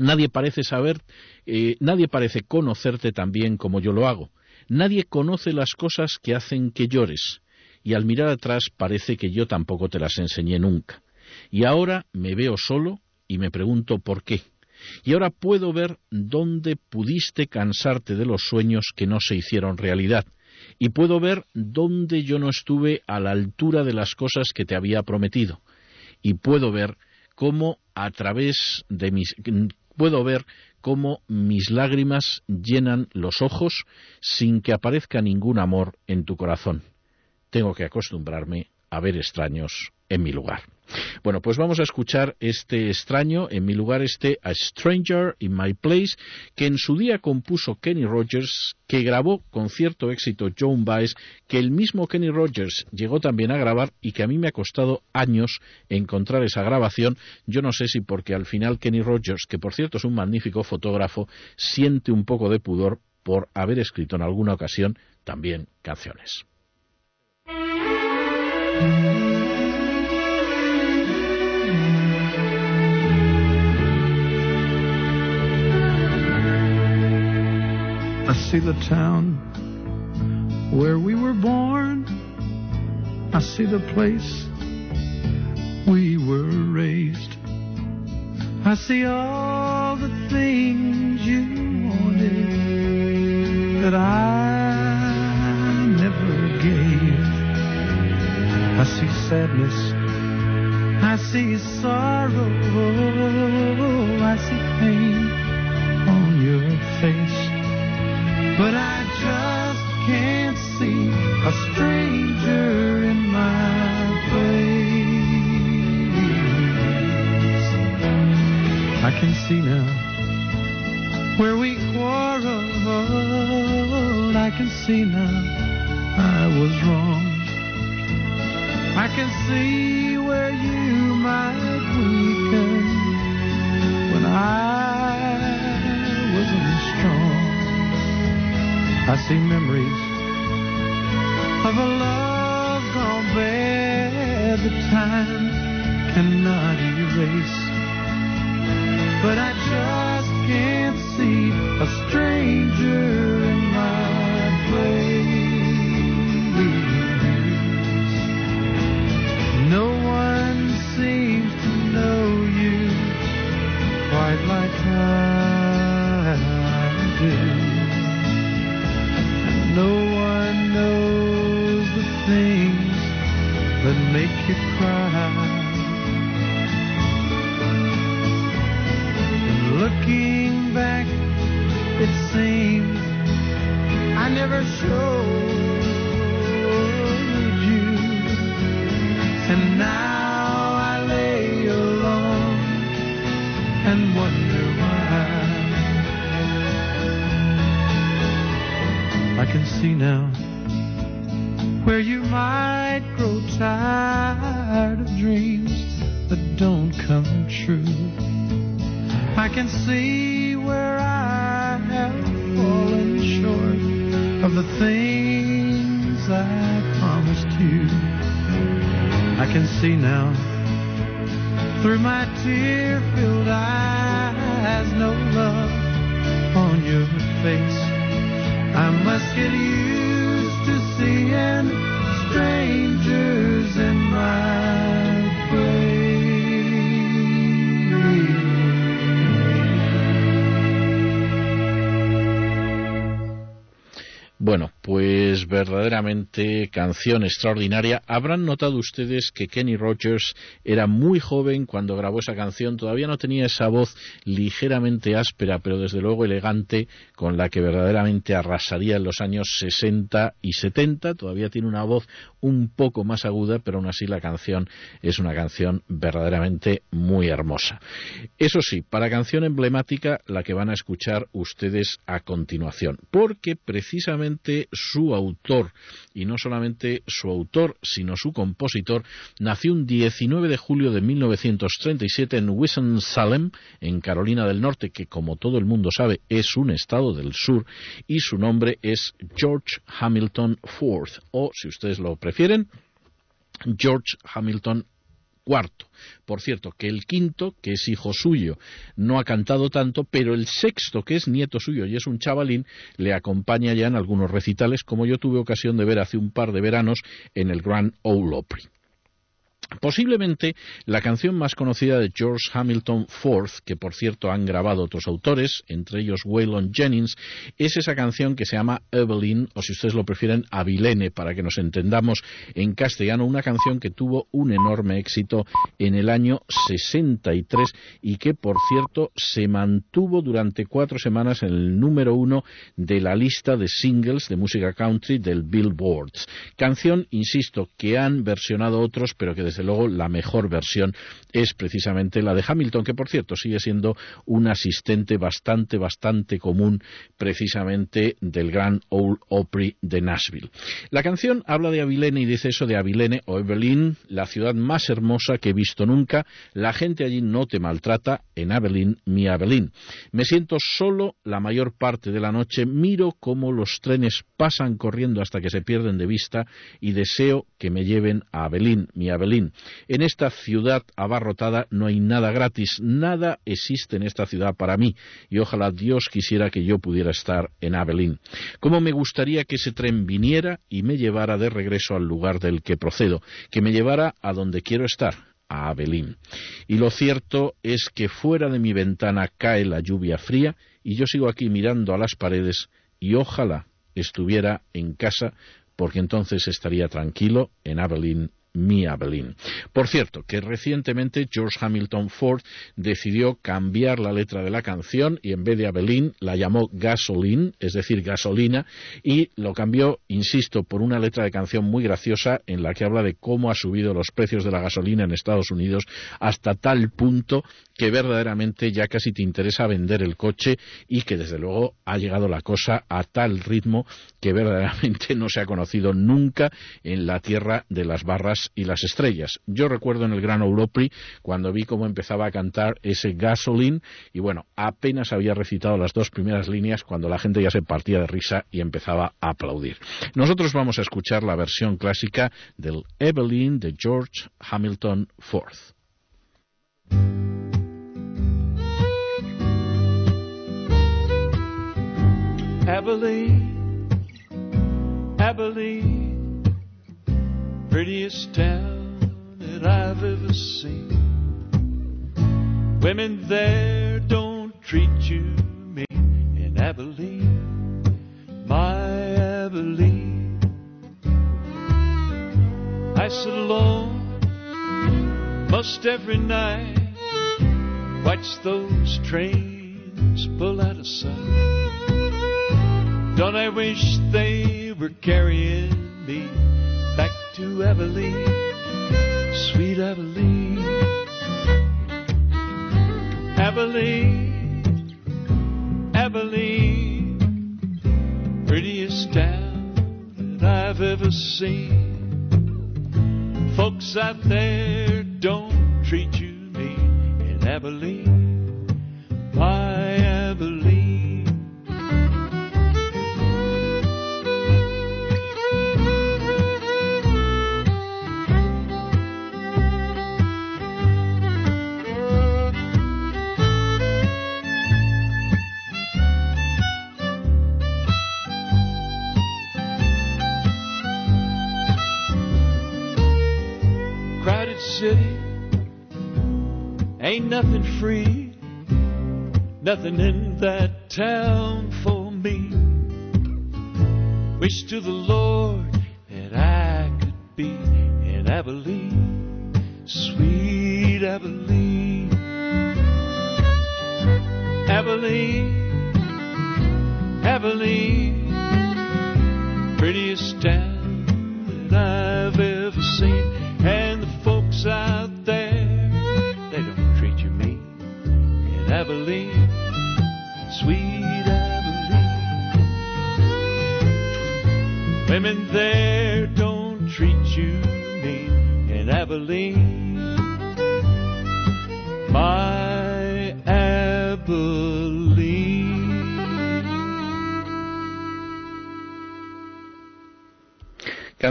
Nadie parece saber, eh, nadie parece conocerte tan bien como yo lo hago. Nadie conoce las cosas que hacen que llores, y al mirar atrás parece que yo tampoco te las enseñé nunca. Y ahora me veo solo y me pregunto por qué. Y ahora puedo ver dónde pudiste cansarte de los sueños que no se hicieron realidad. Y puedo ver dónde yo no estuve a la altura de las cosas que te había prometido. Y puedo ver cómo a través de mis puedo ver cómo mis lágrimas llenan los ojos sin que aparezca ningún amor en tu corazón. Tengo que acostumbrarme a ver extraños en mi lugar. Bueno, pues vamos a escuchar este extraño, en mi lugar este A Stranger in My Place, que en su día compuso Kenny Rogers, que grabó con cierto éxito Joan Baez, que el mismo Kenny Rogers llegó también a grabar y que a mí me ha costado años encontrar esa grabación. Yo no sé si porque al final Kenny Rogers, que por cierto es un magnífico fotógrafo, siente un poco de pudor por haber escrito en alguna ocasión también canciones. I see the town where we were born. I see the place we were raised. I see all the things you wanted that I never gave. I see sadness. I see sorrow. I see pain canción extraordinaria. Habrán notado ustedes que Kenny Rogers era muy joven cuando grabó esa canción. Todavía no tenía esa voz ligeramente áspera, pero desde luego elegante, con la que verdaderamente arrasaría en los años 60 y 70. Todavía tiene una voz un poco más aguda, pero aún así la canción es una canción verdaderamente muy hermosa. Eso sí, para canción emblemática, la que van a escuchar ustedes a continuación, porque precisamente su autor, y no solamente su autor, sino su compositor, nació un 19 de julio de 1937 en Winston-Salem, en Carolina del Norte, que como todo el mundo sabe es un estado del sur, y su nombre es George Hamilton Ford, o si ustedes lo prefieren, George Hamilton cuarto. Por cierto, que el quinto, que es hijo suyo, no ha cantado tanto, pero el sexto, que es nieto suyo y es un chavalín, le acompaña ya en algunos recitales, como yo tuve ocasión de ver hace un par de veranos en el Grand Ole Opry. Posiblemente la canción más conocida de George Hamilton Ford, que por cierto han grabado otros autores, entre ellos Waylon Jennings, es esa canción que se llama Evelyn, o si ustedes lo prefieren, Avilene, para que nos entendamos en castellano, una canción que tuvo un enorme éxito en el año 63 y que por cierto se mantuvo durante cuatro semanas en el número uno de la lista de singles de música country del Billboard. Canción, insisto, que han versionado otros, pero que desde luego la mejor versión es precisamente la de Hamilton, que por cierto sigue siendo un asistente bastante, bastante común precisamente del Grand Ole Opry de Nashville. La canción habla de Abilene y dice eso de Abilene o Evelyn, la ciudad más hermosa que he visto nunca. La gente allí no te maltrata, en Abilene, mi Abilene. Me siento solo la mayor parte de la noche, miro cómo los trenes pasan corriendo hasta que se pierden de vista y deseo que me lleven a Abilene, mi Abilene. En esta ciudad abarrotada no hay nada gratis, nada existe en esta ciudad para mí y ojalá Dios quisiera que yo pudiera estar en Abilene. Cómo me gustaría que ese tren viniera y me llevara de regreso al lugar del que procedo, que me llevara a donde quiero estar, a Abelín. Y lo cierto es que fuera de mi ventana cae la lluvia fría y yo sigo aquí mirando a las paredes y ojalá estuviera en casa porque entonces estaría tranquilo en Abelín, Mi Abilene. Por cierto, que recientemente George Hamilton Ford decidió cambiar la letra de la canción y en vez de Abilene la llamó Gasoline, es decir, gasolina, y lo cambió, insisto, por una letra de canción muy graciosa en la que habla de cómo ha subido los precios de la gasolina en Estados Unidos hasta tal punto que verdaderamente ya casi te interesa vender el coche y que desde luego ha llegado la cosa a tal ritmo que verdaderamente no se ha conocido nunca en la tierra de las barras y las estrellas. Yo recuerdo en el Gran Europri cuando vi cómo empezaba a cantar ese Gasoline y bueno, apenas había recitado las dos primeras líneas cuando la gente ya se partía de risa y empezaba a aplaudir. Nosotros vamos a escuchar la versión clásica del Evelyn de George Hamilton Abilene, prettiest town that I've ever seen. Women there don't treat you mean in Abilene, my Abilene. I sit alone most every night, watch those trains pull out of sight. Don't I wish they were carrying me to Abilene, sweet Abilene, Abilene, Abilene, prettiest town that I've ever seen. Folks out there don't treat you mean. In Abilene,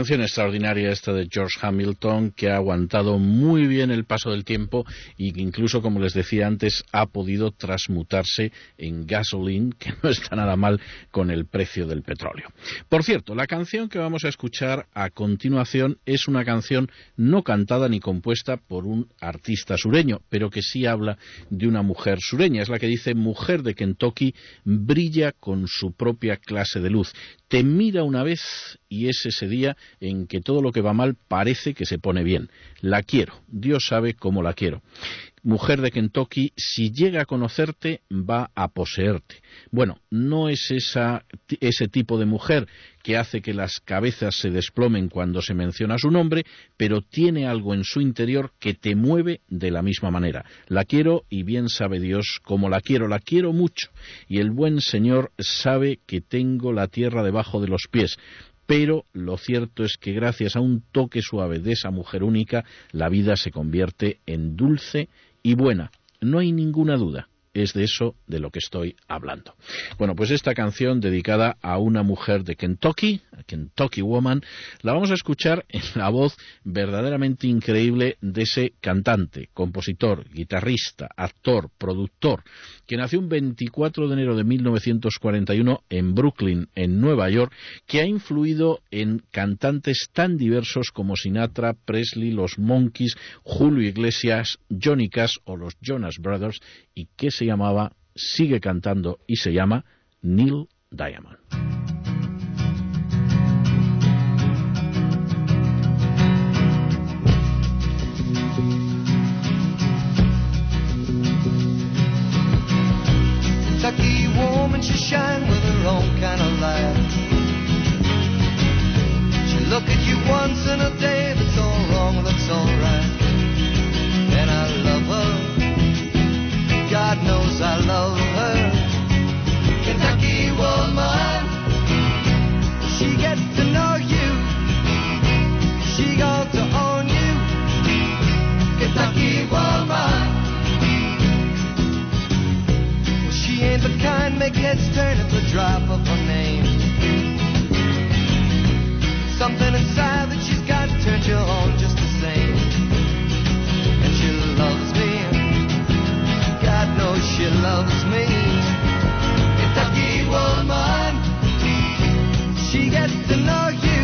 Canción extraordinaria esta de George Hamilton que ha aguantado muy bien el paso del tiempo y que incluso, como les decía antes, ha podido transmutarse en gasoline, que no está nada mal con el precio del petróleo. Por cierto, la canción que vamos a escuchar a continuación es una canción no cantada ni compuesta por un artista sureño, pero que sí habla de una mujer sureña. Es la que dice Mujer de Kentucky brilla con su propia clase de luz. Te mira una vez y es ese día en que todo lo que va mal parece que se pone bien. La quiero, Dios sabe cómo la quiero. Mujer de Kentucky, si llega a conocerte, va a poseerte. Bueno, no es esa, ese tipo de mujer que hace que las cabezas se desplomen cuando se menciona su nombre, pero tiene algo en su interior que te mueve de la misma manera. La quiero y bien sabe Dios cómo la quiero, la quiero mucho. Y el buen Señor sabe que tengo la tierra debajo de los pies pero lo cierto es que gracias a un toque suave de esa mujer única, la vida se convierte en dulce y buena. No hay ninguna duda. Es de eso de lo que estoy hablando. Bueno, pues esta canción dedicada a una mujer de Kentucky, Kentucky Woman, la vamos a escuchar en la voz verdaderamente increíble de ese cantante, compositor, guitarrista, actor, productor, que nació un 24 de enero de 1941 en Brooklyn, en Nueva York, que ha influido en cantantes tan diversos como Sinatra, Presley, los Monkees, Julio Iglesias, Johnny Cash o los Jonas Brothers, y que se llamaba, sigue cantando y se llama Neil Diamond. Kentucky woman, she shine with her own kind of light. She look at you once in a day Knows I love her. Kentucky woman. She gets to know you. She got to own you. Kentucky woman. Well, she ain't the kind make heads turn at the drop of her name. Something inside that she's got turns you on just loves me. Kentucky woman. She gets to know you.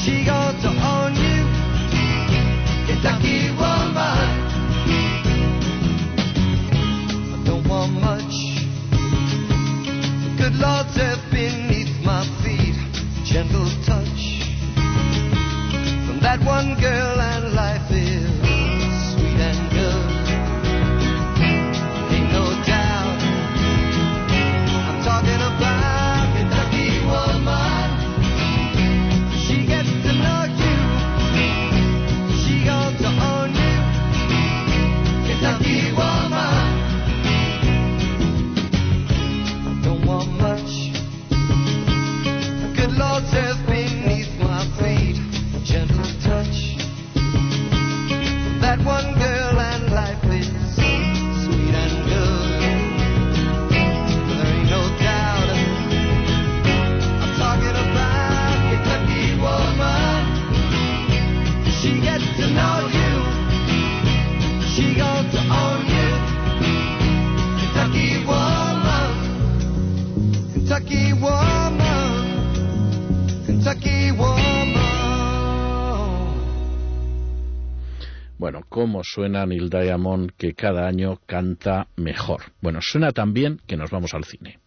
She going to own you. Kentucky woman. I don't want much. Good lords have beneath my feet. Gentle touch from that one girl, and life Bueno, ¿cómo suena Neil Diamond que cada año canta mejor? Bueno, suena tan bien que nos vamos al cine.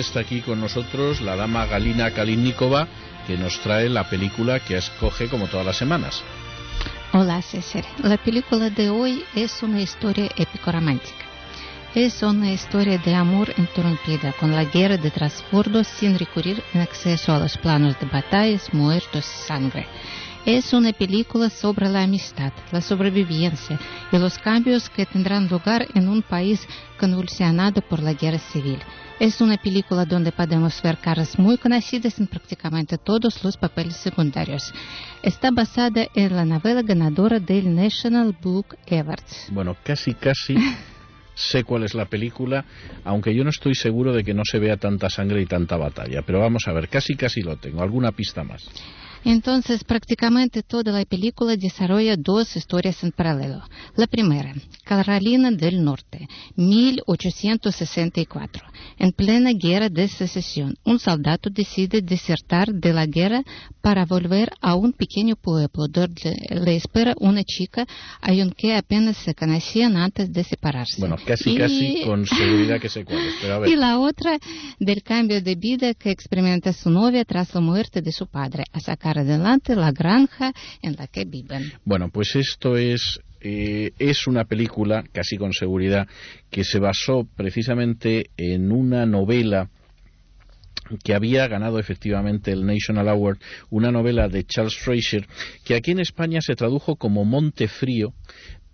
Está aquí con nosotros la dama Galina Kalinnikova, que nos trae la película que escoge como todas las semanas. Hola César, la película de hoy es una historia épico-romántica. Es una historia de amor interrumpida con la guerra de trasbordo sin recurrir en exceso a los planos de batallas, muertos y sangre. Es una película sobre la amistad, la sobrevivencia y los cambios que tendrán lugar en un país convulsionado por la guerra civil. Es una película donde podemos ver caras muy conocidas en prácticamente todos los papeles secundarios. Está basada en la novela ganadora del National Book Awards. Bueno, casi, casi sé cuál es la película, aunque yo no estoy seguro de que no se vea tanta sangre y tanta batalla. Pero vamos a ver, casi, casi lo tengo. ¿Alguna pista más? Entonces, prácticamente toda la película desarrolla dos historias en paralelo. La primera, Carolina del Norte, 1864. En plena guerra de secesión, un soldado decide desertar de la guerra para volver a un pequeño pueblo donde le espera una chica, aunque apenas se conocían antes de separarse. Bueno, casi, Y- casi con seguridad que sé cuál es. Pero a ver. y la otra del cambio de vida que experimenta su novia tras la muerte de su padre, a sacar adelante la granja en la que viven. Bueno, pues esto es eh, es una película, casi con seguridad, que se basó precisamente en una novela que había ganado efectivamente el National Award, una novela de Charles Fraser, que aquí en España se tradujo como Monte Frío,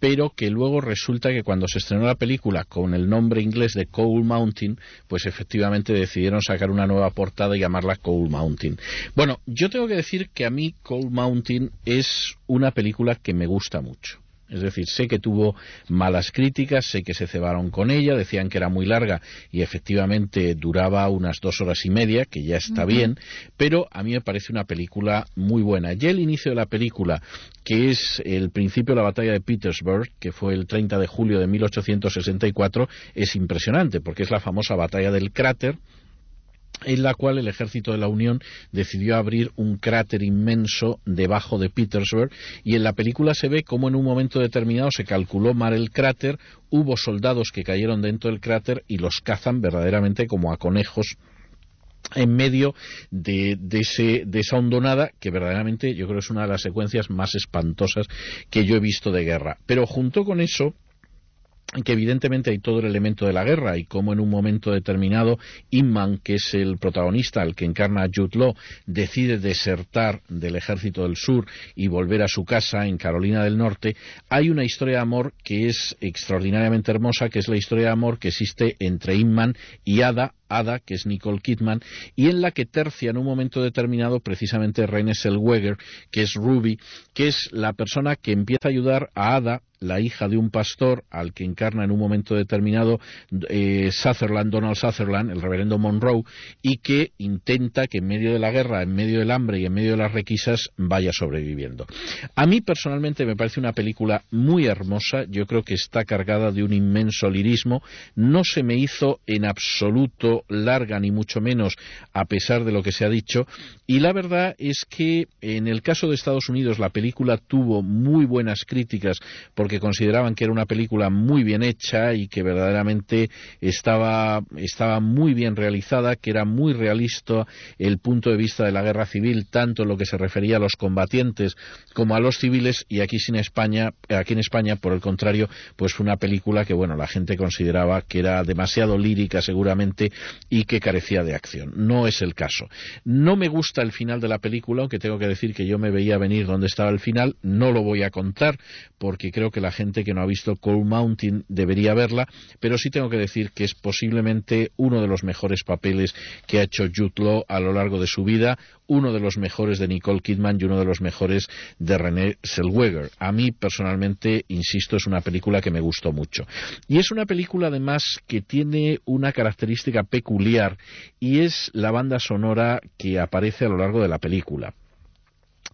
pero que luego resulta que cuando se estrenó la película con el nombre inglés de Coal Mountain, pues efectivamente decidieron sacar una nueva portada y llamarla Coal Mountain. Bueno, yo tengo que decir que a mí Coal Mountain es una película que me gusta mucho. Es decir, sé que tuvo malas críticas, sé que se cebaron con ella, decían que era muy larga y efectivamente duraba unas dos horas y media, que ya está bien, pero a mí me parece una película muy buena. Ya el inicio de la película, que es el principio de la batalla de Petersburg, que fue el 30 de julio de 1864, es impresionante, porque es la famosa batalla del cráter, en la cual el ejército de la Unión decidió abrir un cráter inmenso debajo de Petersburg y en la película se ve cómo en un momento determinado se calculó mal el cráter, hubo soldados que cayeron dentro del cráter y los cazan verdaderamente como a conejos en medio de, ese, de esa hondonada que verdaderamente yo creo es una de las secuencias más espantosas que yo he visto de guerra. Pero junto con eso que evidentemente hay todo el elemento de la guerra y cómo en un momento determinado Inman, que es el protagonista, al que encarna a Jude decide desertar del ejército del sur y volver a su casa en Carolina del Norte, hay una historia de amor que es extraordinariamente hermosa, que es la historia de amor que existe entre Inman y Ada, Ada, que es Nicole Kidman, y en la que tercia en un momento determinado precisamente René Zellweger, que es Ruby, que es la persona que empieza a ayudar a Ada, la hija de un pastor al que encarna en un momento determinado eh, Sutherland, Donald Sutherland, el reverendo Monroe, y que intenta que en medio de la guerra, en medio del hambre y en medio de las requisas vaya sobreviviendo. A mí personalmente me parece una película muy hermosa, yo creo que está cargada de un inmenso lirismo, no se me hizo en absoluto larga ni mucho menos a pesar de lo que se ha dicho. Y la verdad es que en el caso de Estados Unidos la película tuvo muy buenas críticas porque consideraban que era una película muy bien hecha y que verdaderamente estaba, estaba muy bien realizada, que era muy realista el punto de vista de la guerra civil, tanto en lo que se refería a los combatientes como a los civiles y aquí en España, aquí en España por el contrario, pues fue una película que bueno, la gente consideraba que era demasiado lírica seguramente y que carecía de acción. No es el caso. No me gusta el final de la película, aunque tengo que decir que yo me veía venir donde estaba el final. No lo voy a contar porque creo que la gente que no ha visto Cold Mountain debería verla, pero sí tengo que decir que es posiblemente uno de los mejores papeles que ha hecho Jude Law a lo largo de su vida, uno de los mejores de Nicole Kidman y uno de los mejores de René Zellweger. A mí personalmente, insisto, es una película que me gustó mucho. Y es una película además que tiene una característica peculiar y es la banda sonora que aparece a lo largo de la película.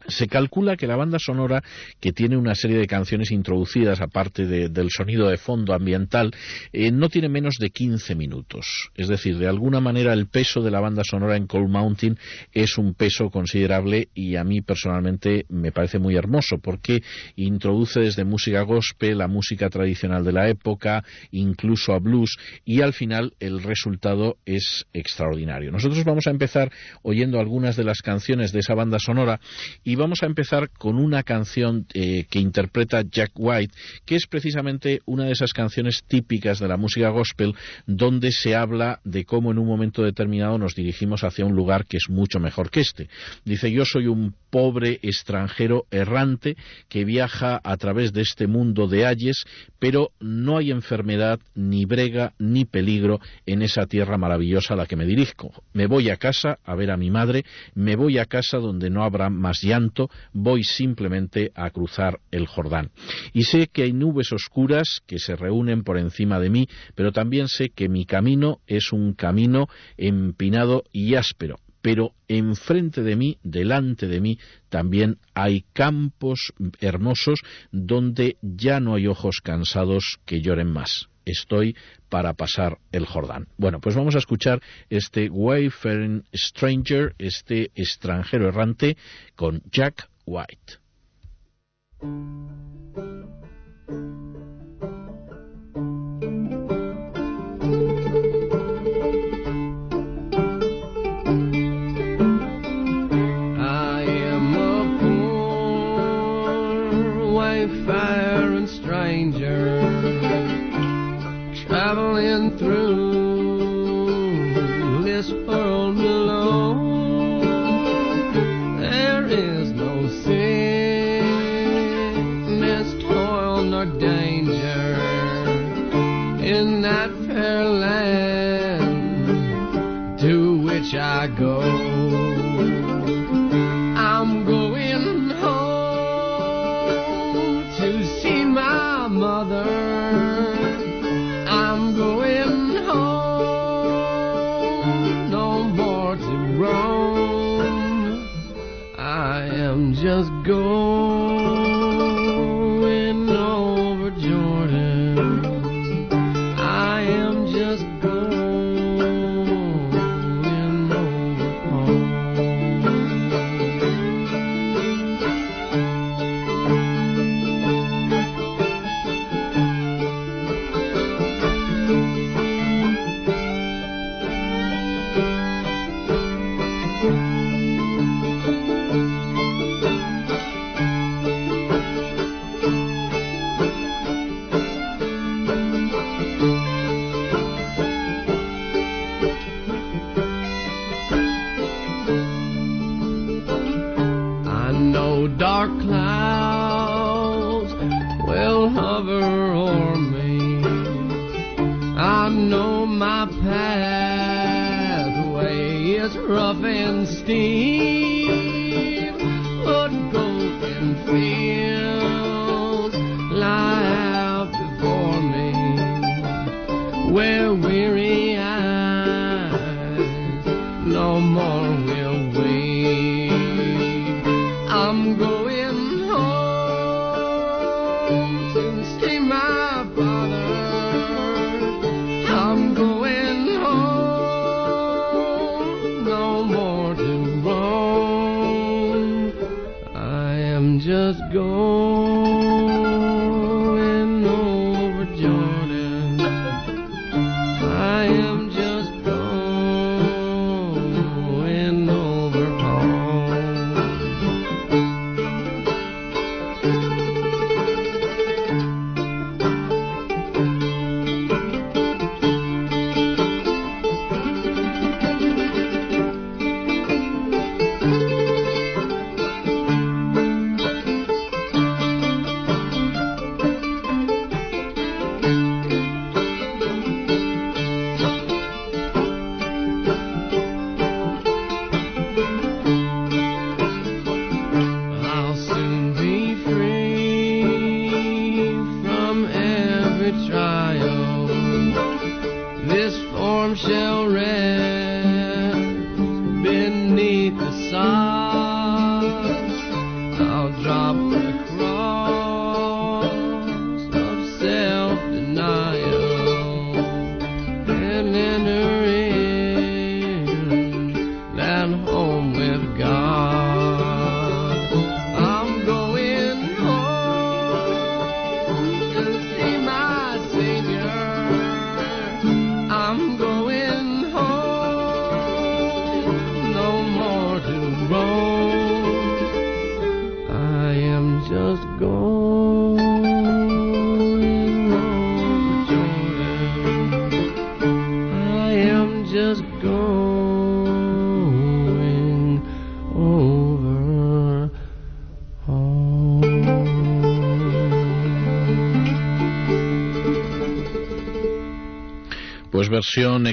Se calcula que la banda sonora, que tiene una serie de canciones introducidas, aparte de, del sonido de fondo ambiental, eh, no tiene menos de 15 minutos. Es decir, de alguna manera el peso de la banda sonora en Cold Mountain es un peso considerable y a mí personalmente me parece muy hermoso porque introduce desde música gospel, la música tradicional de la época, incluso a blues y al final el resultado es extraordinario. Nosotros vamos a empezar oyendo algunas de las canciones de esa banda sonora y vamos a empezar con una canción eh, que interpreta Jack White, que es precisamente una de esas canciones típicas de la música gospel, donde se habla de cómo en un momento determinado nos dirigimos hacia un lugar que es mucho mejor que este. Dice, yo soy un pobre extranjero errante que viaja a través de este mundo de ayes, pero no hay enfermedad, ni brega, ni peligro en esa tierra maravillosa a la que me dirijo. Me voy a casa a ver a mi madre, me voy a casa donde no habrá más llanto, voy simplemente a cruzar el Jordán. Y sé que hay nubes oscuras que se reúnen por encima de mí, pero también sé que mi camino es un camino empinado y áspero, pero enfrente de mí, delante de mí, también hay campos hermosos donde ya no hay ojos cansados que lloren más. Estoy para pasar el Jordán. Bueno, pues vamos a escuchar este Wayfaring Stranger, este extranjero errante, con Jack White. This world and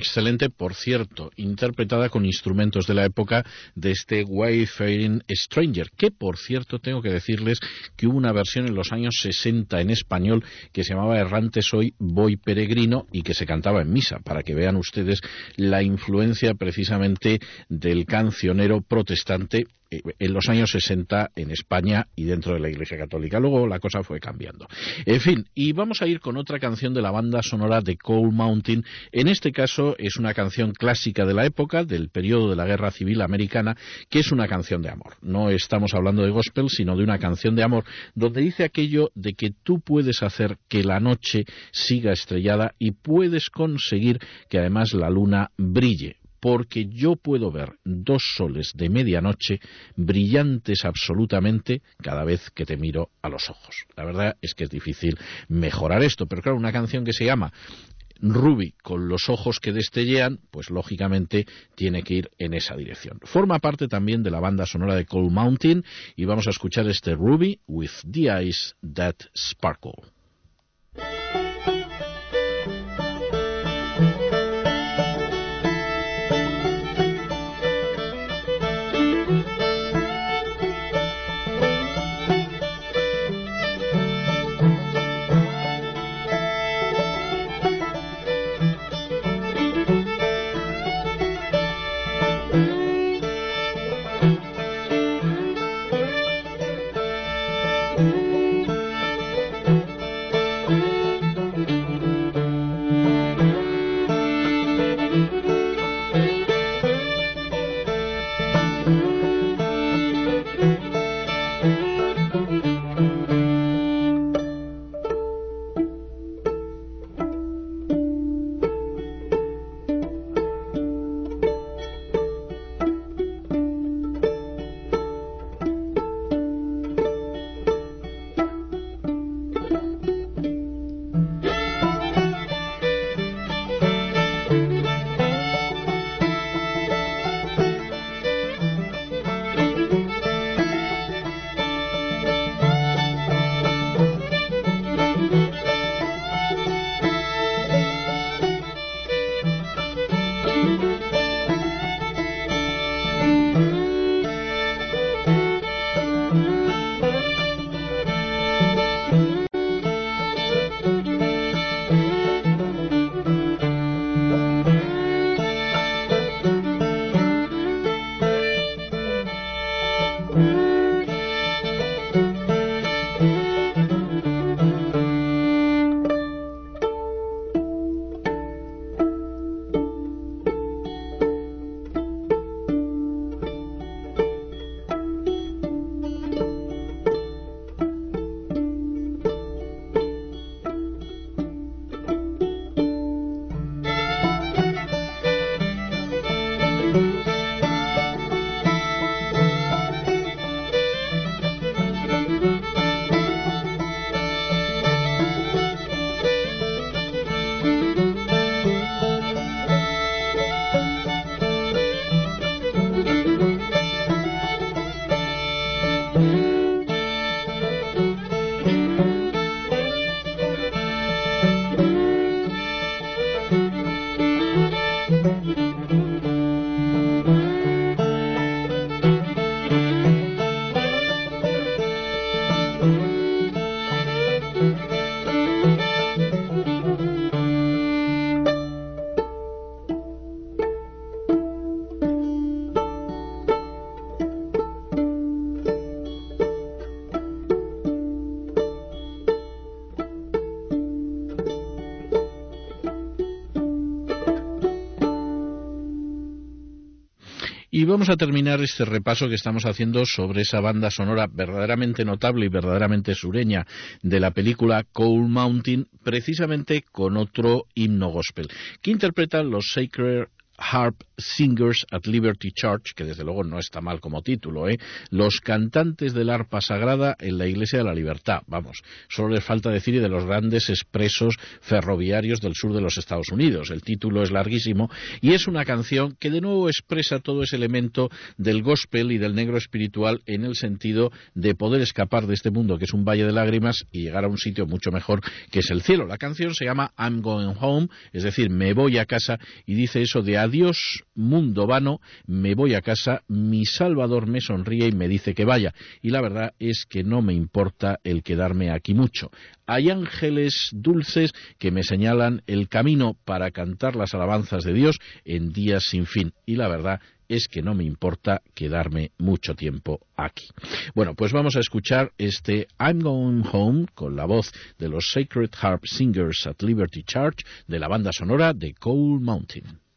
excelente, por cierto, interpretada con instrumentos de la época de este Wayfaring Stranger, que por cierto tengo que decirles que hubo una versión en los años 60 en español que se llamaba Errante soy, voy peregrino y que se cantaba en misa, para que vean ustedes la influencia precisamente del cancionero protestante en los años 60 en España y dentro de la Iglesia Católica. Luego la cosa fue cambiando. En fin, y vamos a ir con otra canción de la banda sonora de Coal Mountain. En este caso es una canción clásica de la época, del periodo de la Guerra Civil Americana, que es una canción de amor. No estamos hablando de gospel, sino de una canción de amor, donde dice aquello de que tú puedes hacer que la noche siga estrellada y puedes conseguir que además la luna brille porque yo puedo ver dos soles de medianoche brillantes absolutamente cada vez que te miro a los ojos. La verdad es que es difícil mejorar esto, pero claro, una canción que se llama Ruby con los ojos que destellean, pues lógicamente tiene que ir en esa dirección. Forma parte también de la banda sonora de Cold Mountain y vamos a escuchar este Ruby with the eyes that sparkle. Vamos a terminar este repaso que estamos haciendo sobre esa banda sonora verdaderamente notable y verdaderamente sureña de la película Coal Mountain, precisamente con otro himno gospel, que interpretan los Sacred Harp Singers at Liberty Church, que desde luego no está mal como título, ¿eh? Los cantantes del arpa sagrada en la Iglesia de la Libertad. Vamos, solo les falta decir de los grandes expresos ferroviarios del sur de los Estados Unidos. El título es larguísimo y es una canción que de nuevo expresa todo ese elemento del gospel y del negro espiritual en el sentido de poder escapar de este mundo que es un valle de lágrimas y llegar a un sitio mucho mejor que es el cielo. La canción se llama I'm Going Home, es decir, me voy a casa y dice eso de adiós mundo vano, me voy a casa, mi Salvador me sonríe y me dice que vaya. Y la verdad es que no me importa el quedarme aquí mucho. Hay ángeles dulces que me señalan el camino para cantar las alabanzas de Dios en días sin fin. Y la verdad es que no me importa quedarme mucho tiempo aquí. Bueno, pues vamos a escuchar este I'm Going Home con la voz de los Sacred Harp Singers at Liberty Church de la banda sonora de Coal Mountain.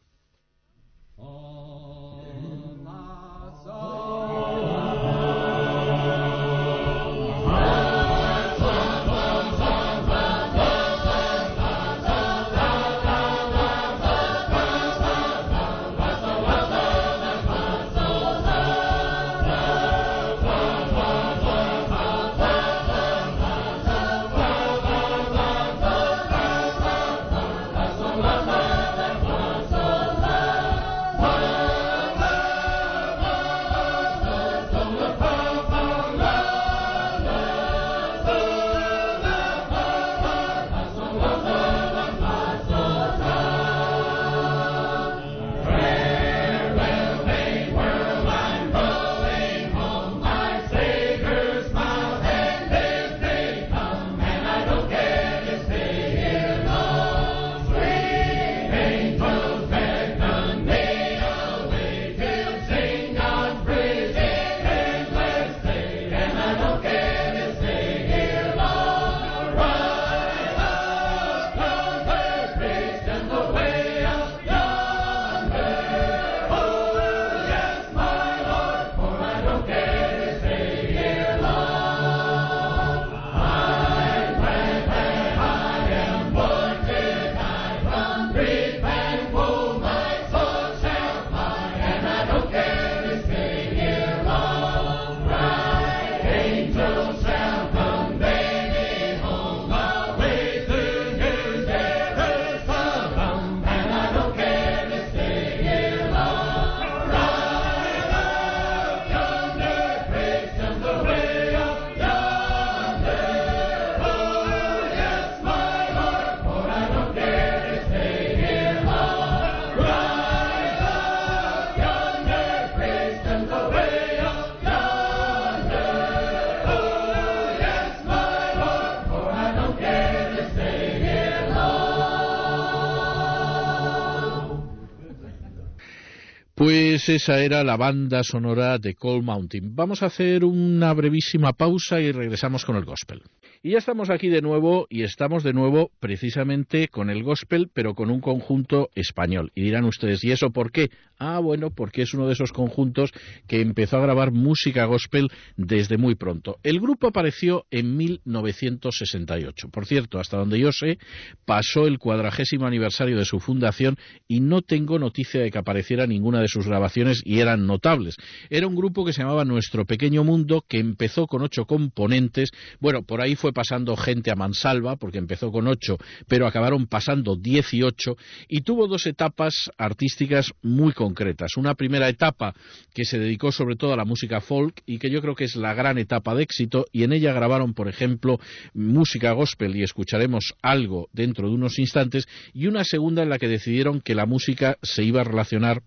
Esa era la banda sonora de Cold Mountain. Vamos a hacer una brevísima pausa y regresamos con el gospel. Y ya estamos aquí de nuevo y estamos de nuevo precisamente con el gospel, pero con un conjunto español. Y dirán ustedes, ¿y eso por qué? Ah, bueno, porque es uno de esos conjuntos que empezó a grabar música gospel desde muy pronto. El grupo apareció en 1968. Por cierto, hasta donde yo sé, pasó el cuadragésimo aniversario de su fundación y no tengo noticia de que apareciera ninguna de sus grabaciones y eran notables. Era un grupo que se llamaba Nuestro Pequeño Mundo, que empezó con ocho componentes. Bueno, por ahí fue pasando gente a mansalva, porque empezó con ocho, pero acabaron pasando dieciocho, y tuvo dos etapas artísticas muy concretas. Una primera etapa que se dedicó sobre todo a la música folk y que yo creo que es la gran etapa de éxito, y en ella grabaron, por ejemplo, música gospel, y escucharemos algo dentro de unos instantes, y una segunda en la que decidieron que la música se iba a relacionar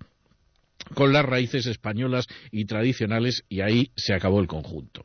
con las raíces españolas y tradicionales y ahí se acabó el conjunto.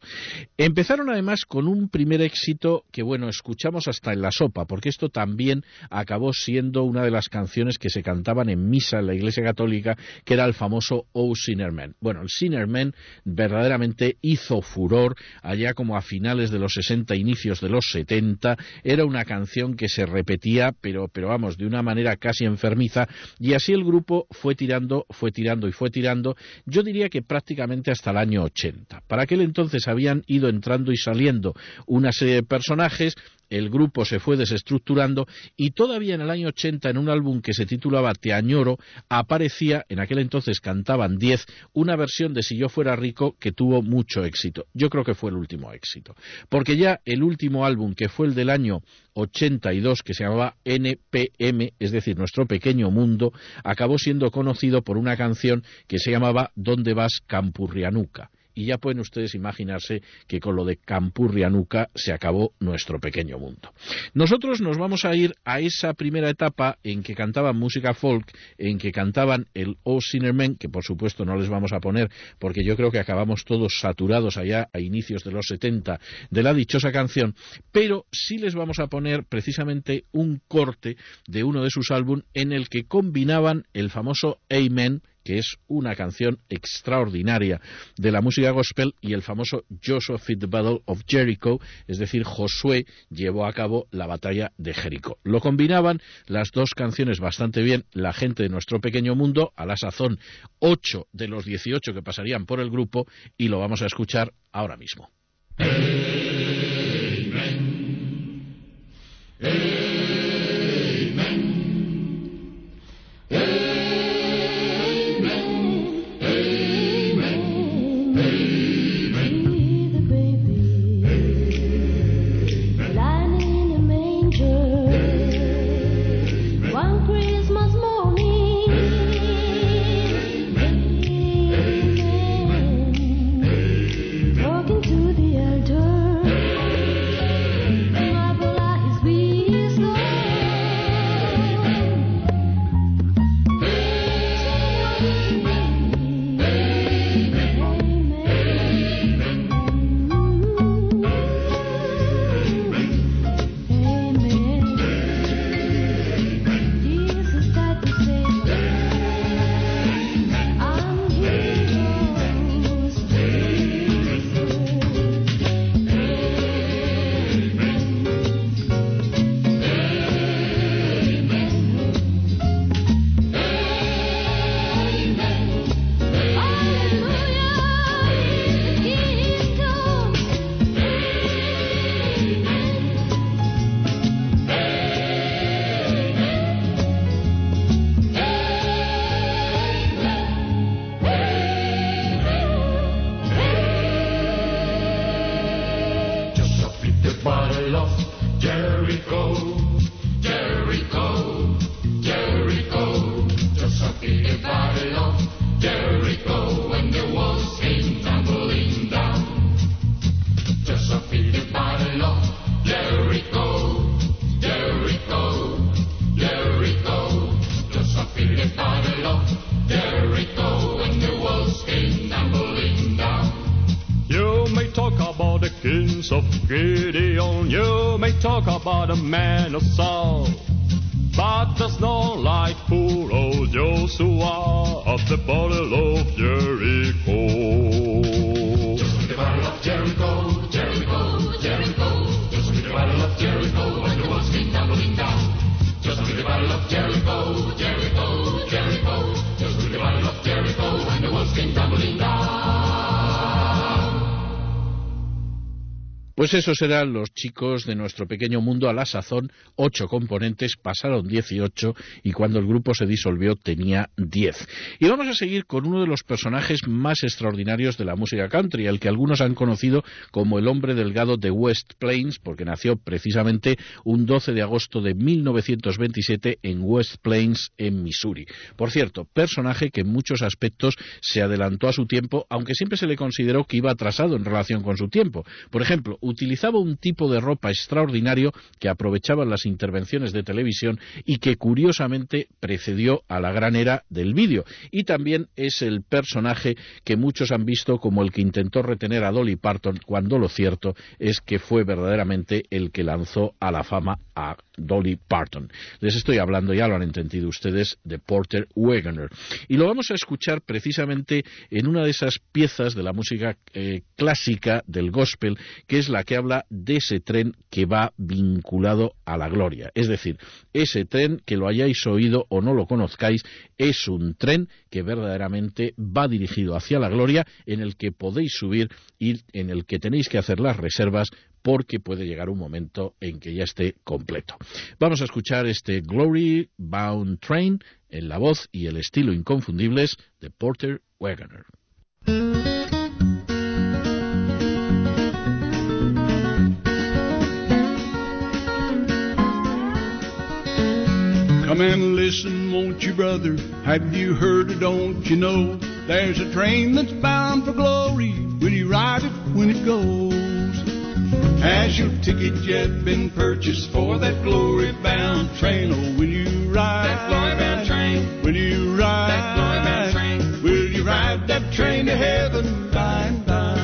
Empezaron además con un primer éxito que bueno, escuchamos hasta en la sopa, porque esto también acabó siendo una de las canciones que se cantaban en misa en la Iglesia Católica, que era el famoso O Sinner Man. Bueno, el Sinner Man verdaderamente hizo furor allá como a finales de los 60, inicios de los 70, era una canción que se repetía, pero pero vamos, de una manera casi enfermiza y así el grupo fue tirando, fue tirando y fue tirando, yo diría que prácticamente hasta el año 80. Para aquel entonces habían ido entrando y saliendo una serie de personajes, el grupo se fue desestructurando y todavía en el año 80 en un álbum que se titulaba Te añoro aparecía, en aquel entonces cantaban 10, una versión de Si yo fuera rico que tuvo mucho éxito. Yo creo que fue el último éxito. Porque ya el último álbum que fue el del año 82 que se llamaba NPM, es decir, Nuestro Pequeño Mundo, acabó siendo conocido por una canción que se llamaba ¿Dónde vas Campurrianuca? Y ya pueden ustedes imaginarse que con lo de Campurrianuca se acabó nuestro pequeño mundo. Nosotros nos vamos a ir a esa primera etapa en que cantaban música folk, en que cantaban el O Sinnerman, que por supuesto no les vamos a poner porque yo creo que acabamos todos saturados allá a inicios de los 70 de la dichosa canción, pero sí les vamos a poner precisamente un corte de uno de sus álbumes en el que combinaban el famoso Amen que es una canción extraordinaria de la música gospel y el famoso Joshua Fit Battle of Jericho, es decir, Josué llevó a cabo la batalla de Jericó. Lo combinaban las dos canciones bastante bien, la gente de nuestro pequeño mundo, a la sazón ocho de los dieciocho que pasarían por el grupo y lo vamos a escuchar ahora mismo. Gideon, man of Saul, Pues esos eran los chicos de nuestro pequeño mundo a la sazón, ocho componentes, pasaron 18 y cuando el grupo se disolvió tenía 10. Y vamos a seguir con uno de los personajes más extraordinarios de la música country, el que algunos han conocido como el hombre delgado de West Plains, porque nació precisamente un 12 de agosto de 1927 en West Plains, en Missouri. Por cierto, personaje que en muchos aspectos se adelantó a su tiempo, aunque siempre se le consideró que iba atrasado en relación con su tiempo. Por ejemplo, utilizaba un tipo de ropa extraordinario que aprovechaba las intervenciones de televisión y que curiosamente precedió a la gran era del vídeo. Y también es el personaje que muchos han visto como el que intentó retener a Dolly Parton, cuando lo cierto es que fue verdaderamente el que lanzó a la fama a Dolly Parton. Les estoy hablando, ya lo han entendido ustedes, de Porter Wagoner. Y lo vamos a escuchar precisamente en una de esas piezas de la música eh, clásica del gospel, que es la que habla de ese tren que va vinculado a la gloria. Es decir, ese tren, que lo hayáis oído o no lo conozcáis, es un tren que verdaderamente va dirigido hacia la gloria, en el que podéis subir y en el que tenéis que hacer las reservas porque puede llegar un momento en que ya esté completo. Vamos a escuchar este Glory Bound Train en la voz y el estilo inconfundibles de Porter Wagoner. Come and listen, won't you, brother? Have you heard or don't you know? There's a train that's bound for glory. Will you ride it when it goes? Has your ticket yet been purchased for that glory bound train? Oh, will you ride that glory bound train? Will you ride that glory bound train? Will you ride that train to heaven by and by?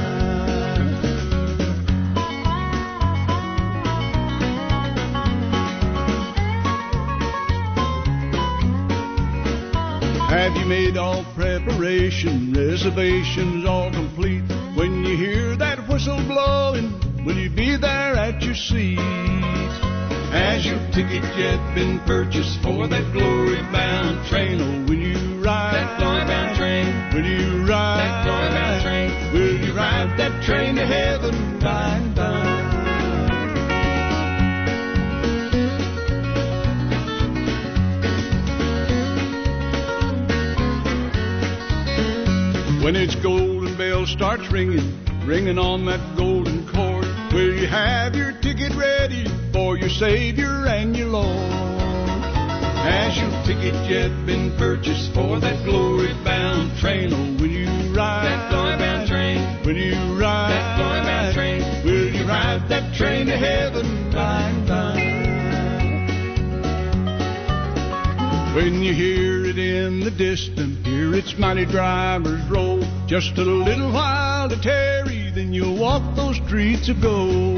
Have you made all preparation? Reservations all complete? When you hear that whistle blowing, will you be there at your seat? Has your ticket yet been purchased for that glory bound train? Oh, will you ride that glory bound train? Will you ride that glory bound train? Will you ride that train to heaven by and by? When its golden bell starts ringing, ringing on that golden have your ticket ready for your Savior and your Lord? Has your ticket yet been purchased for that glory bound train? Oh, will you ride that glory bound train? Will you ride that glory bound train? Will you ride that train to heaven by and by? When you hear it in the distance, hear its mighty drivers roll. Just a little while to tarry, then you'll walk those streets of gold.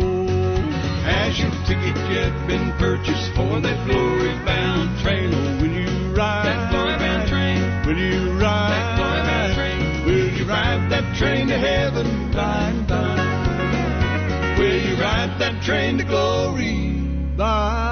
Has your ticket yet been purchased for that glory bound train? Oh, will you ride that glory bound train? Will you ride that glory bound train? Will you ride that train to heaven by and by? Will you ride that train to glory by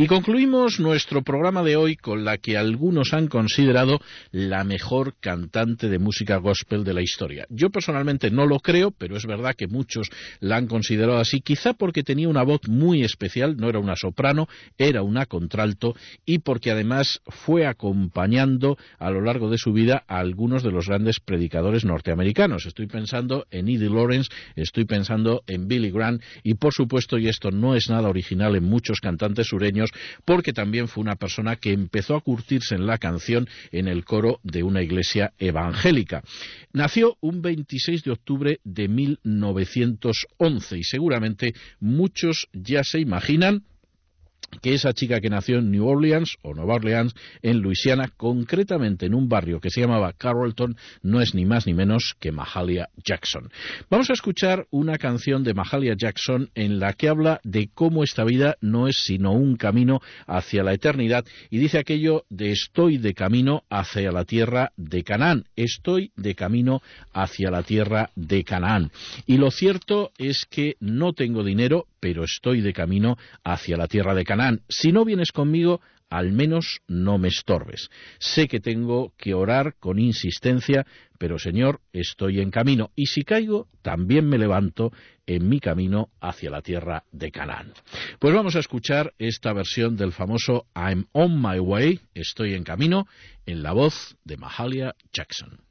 Y concluimos nuestro programa de hoy con la que algunos han considerado la mejor cantante de música gospel de la historia. Yo personalmente no lo creo, pero es verdad que muchos la han considerado así, quizá porque tenía una voz muy especial, no era una soprano, era una contralto, y porque además fue acompañando a lo largo de su vida a algunos de los grandes predicadores norteamericanos. Estoy pensando en Eddie Lawrence, estoy pensando en Billy Graham, y por supuesto, y esto no es nada original en muchos cantantes sureños, porque también fue una persona que empezó a curtirse en la canción en el coro de una iglesia evangélica. Nació un 26 de octubre de 1911 y seguramente muchos ya se imaginan que esa chica que nació en New Orleans o Nueva Orleans, en Luisiana, concretamente en un barrio que se llamaba Carrollton, no es ni más ni menos que Mahalia Jackson. Vamos a escuchar una canción de Mahalia Jackson en la que habla de cómo esta vida no es sino un camino hacia la eternidad y dice aquello de estoy de camino hacia la tierra de Canaán, estoy de camino hacia la tierra de Canaán. Y lo cierto es que no tengo dinero, pero estoy de camino hacia la tierra de Canaán. Si no vienes conmigo, al menos no me estorbes. Sé que tengo que orar con insistencia, pero Señor, estoy en camino, y si caigo, también me levanto en mi camino hacia la tierra de Canaán. Pues vamos a escuchar esta versión del famoso I'm on my way, estoy en camino, en la voz de Mahalia Jackson.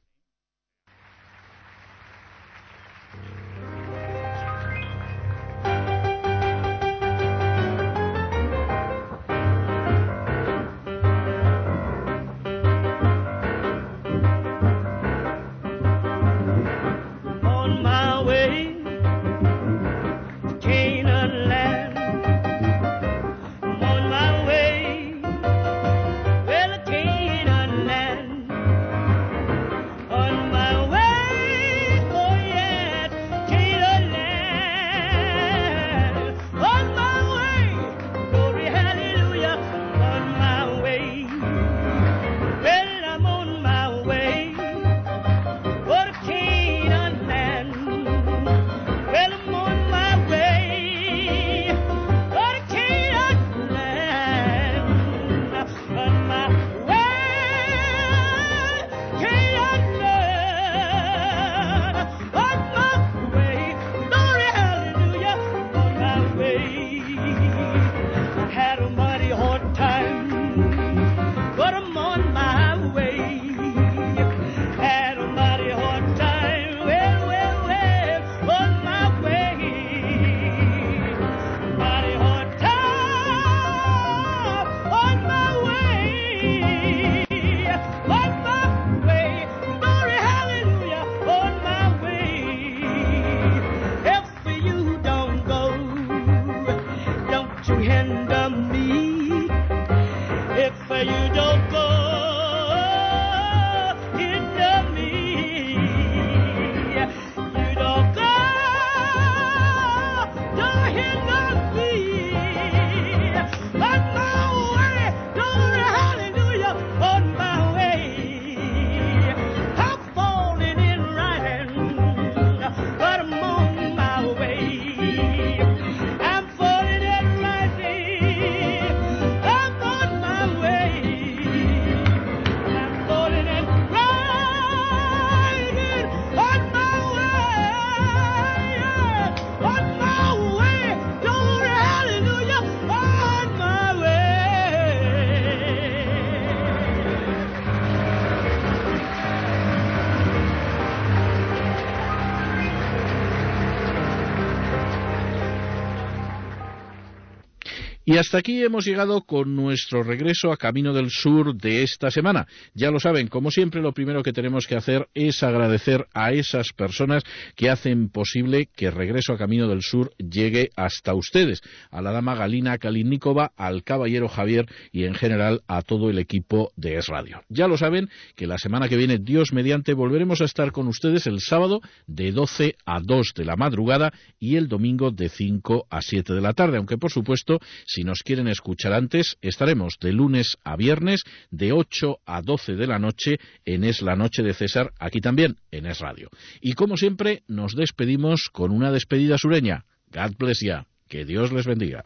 Y hasta aquí hemos llegado con nuestro regreso a Camino del Sur de esta semana. Ya lo saben, como siempre, lo primero que tenemos que hacer es agradecer a esas personas que hacen posible que Regreso a Camino del Sur llegue hasta ustedes. A la dama Galina Kalinikova, al caballero Javier y en general a todo el equipo de Es Radio. Ya lo saben que la semana que viene, Dios mediante, volveremos a estar con ustedes el sábado de 12 a 2 de la madrugada y el domingo de 5 a 7 de la tarde. Aunque, por supuesto, si nos quieren escuchar antes, estaremos de lunes a viernes de 8 a 12 de la noche en Es la Noche de César, aquí también en Es Radio. Y como siempre, nos despedimos con una despedida sureña. God bless ya. Que Dios les bendiga.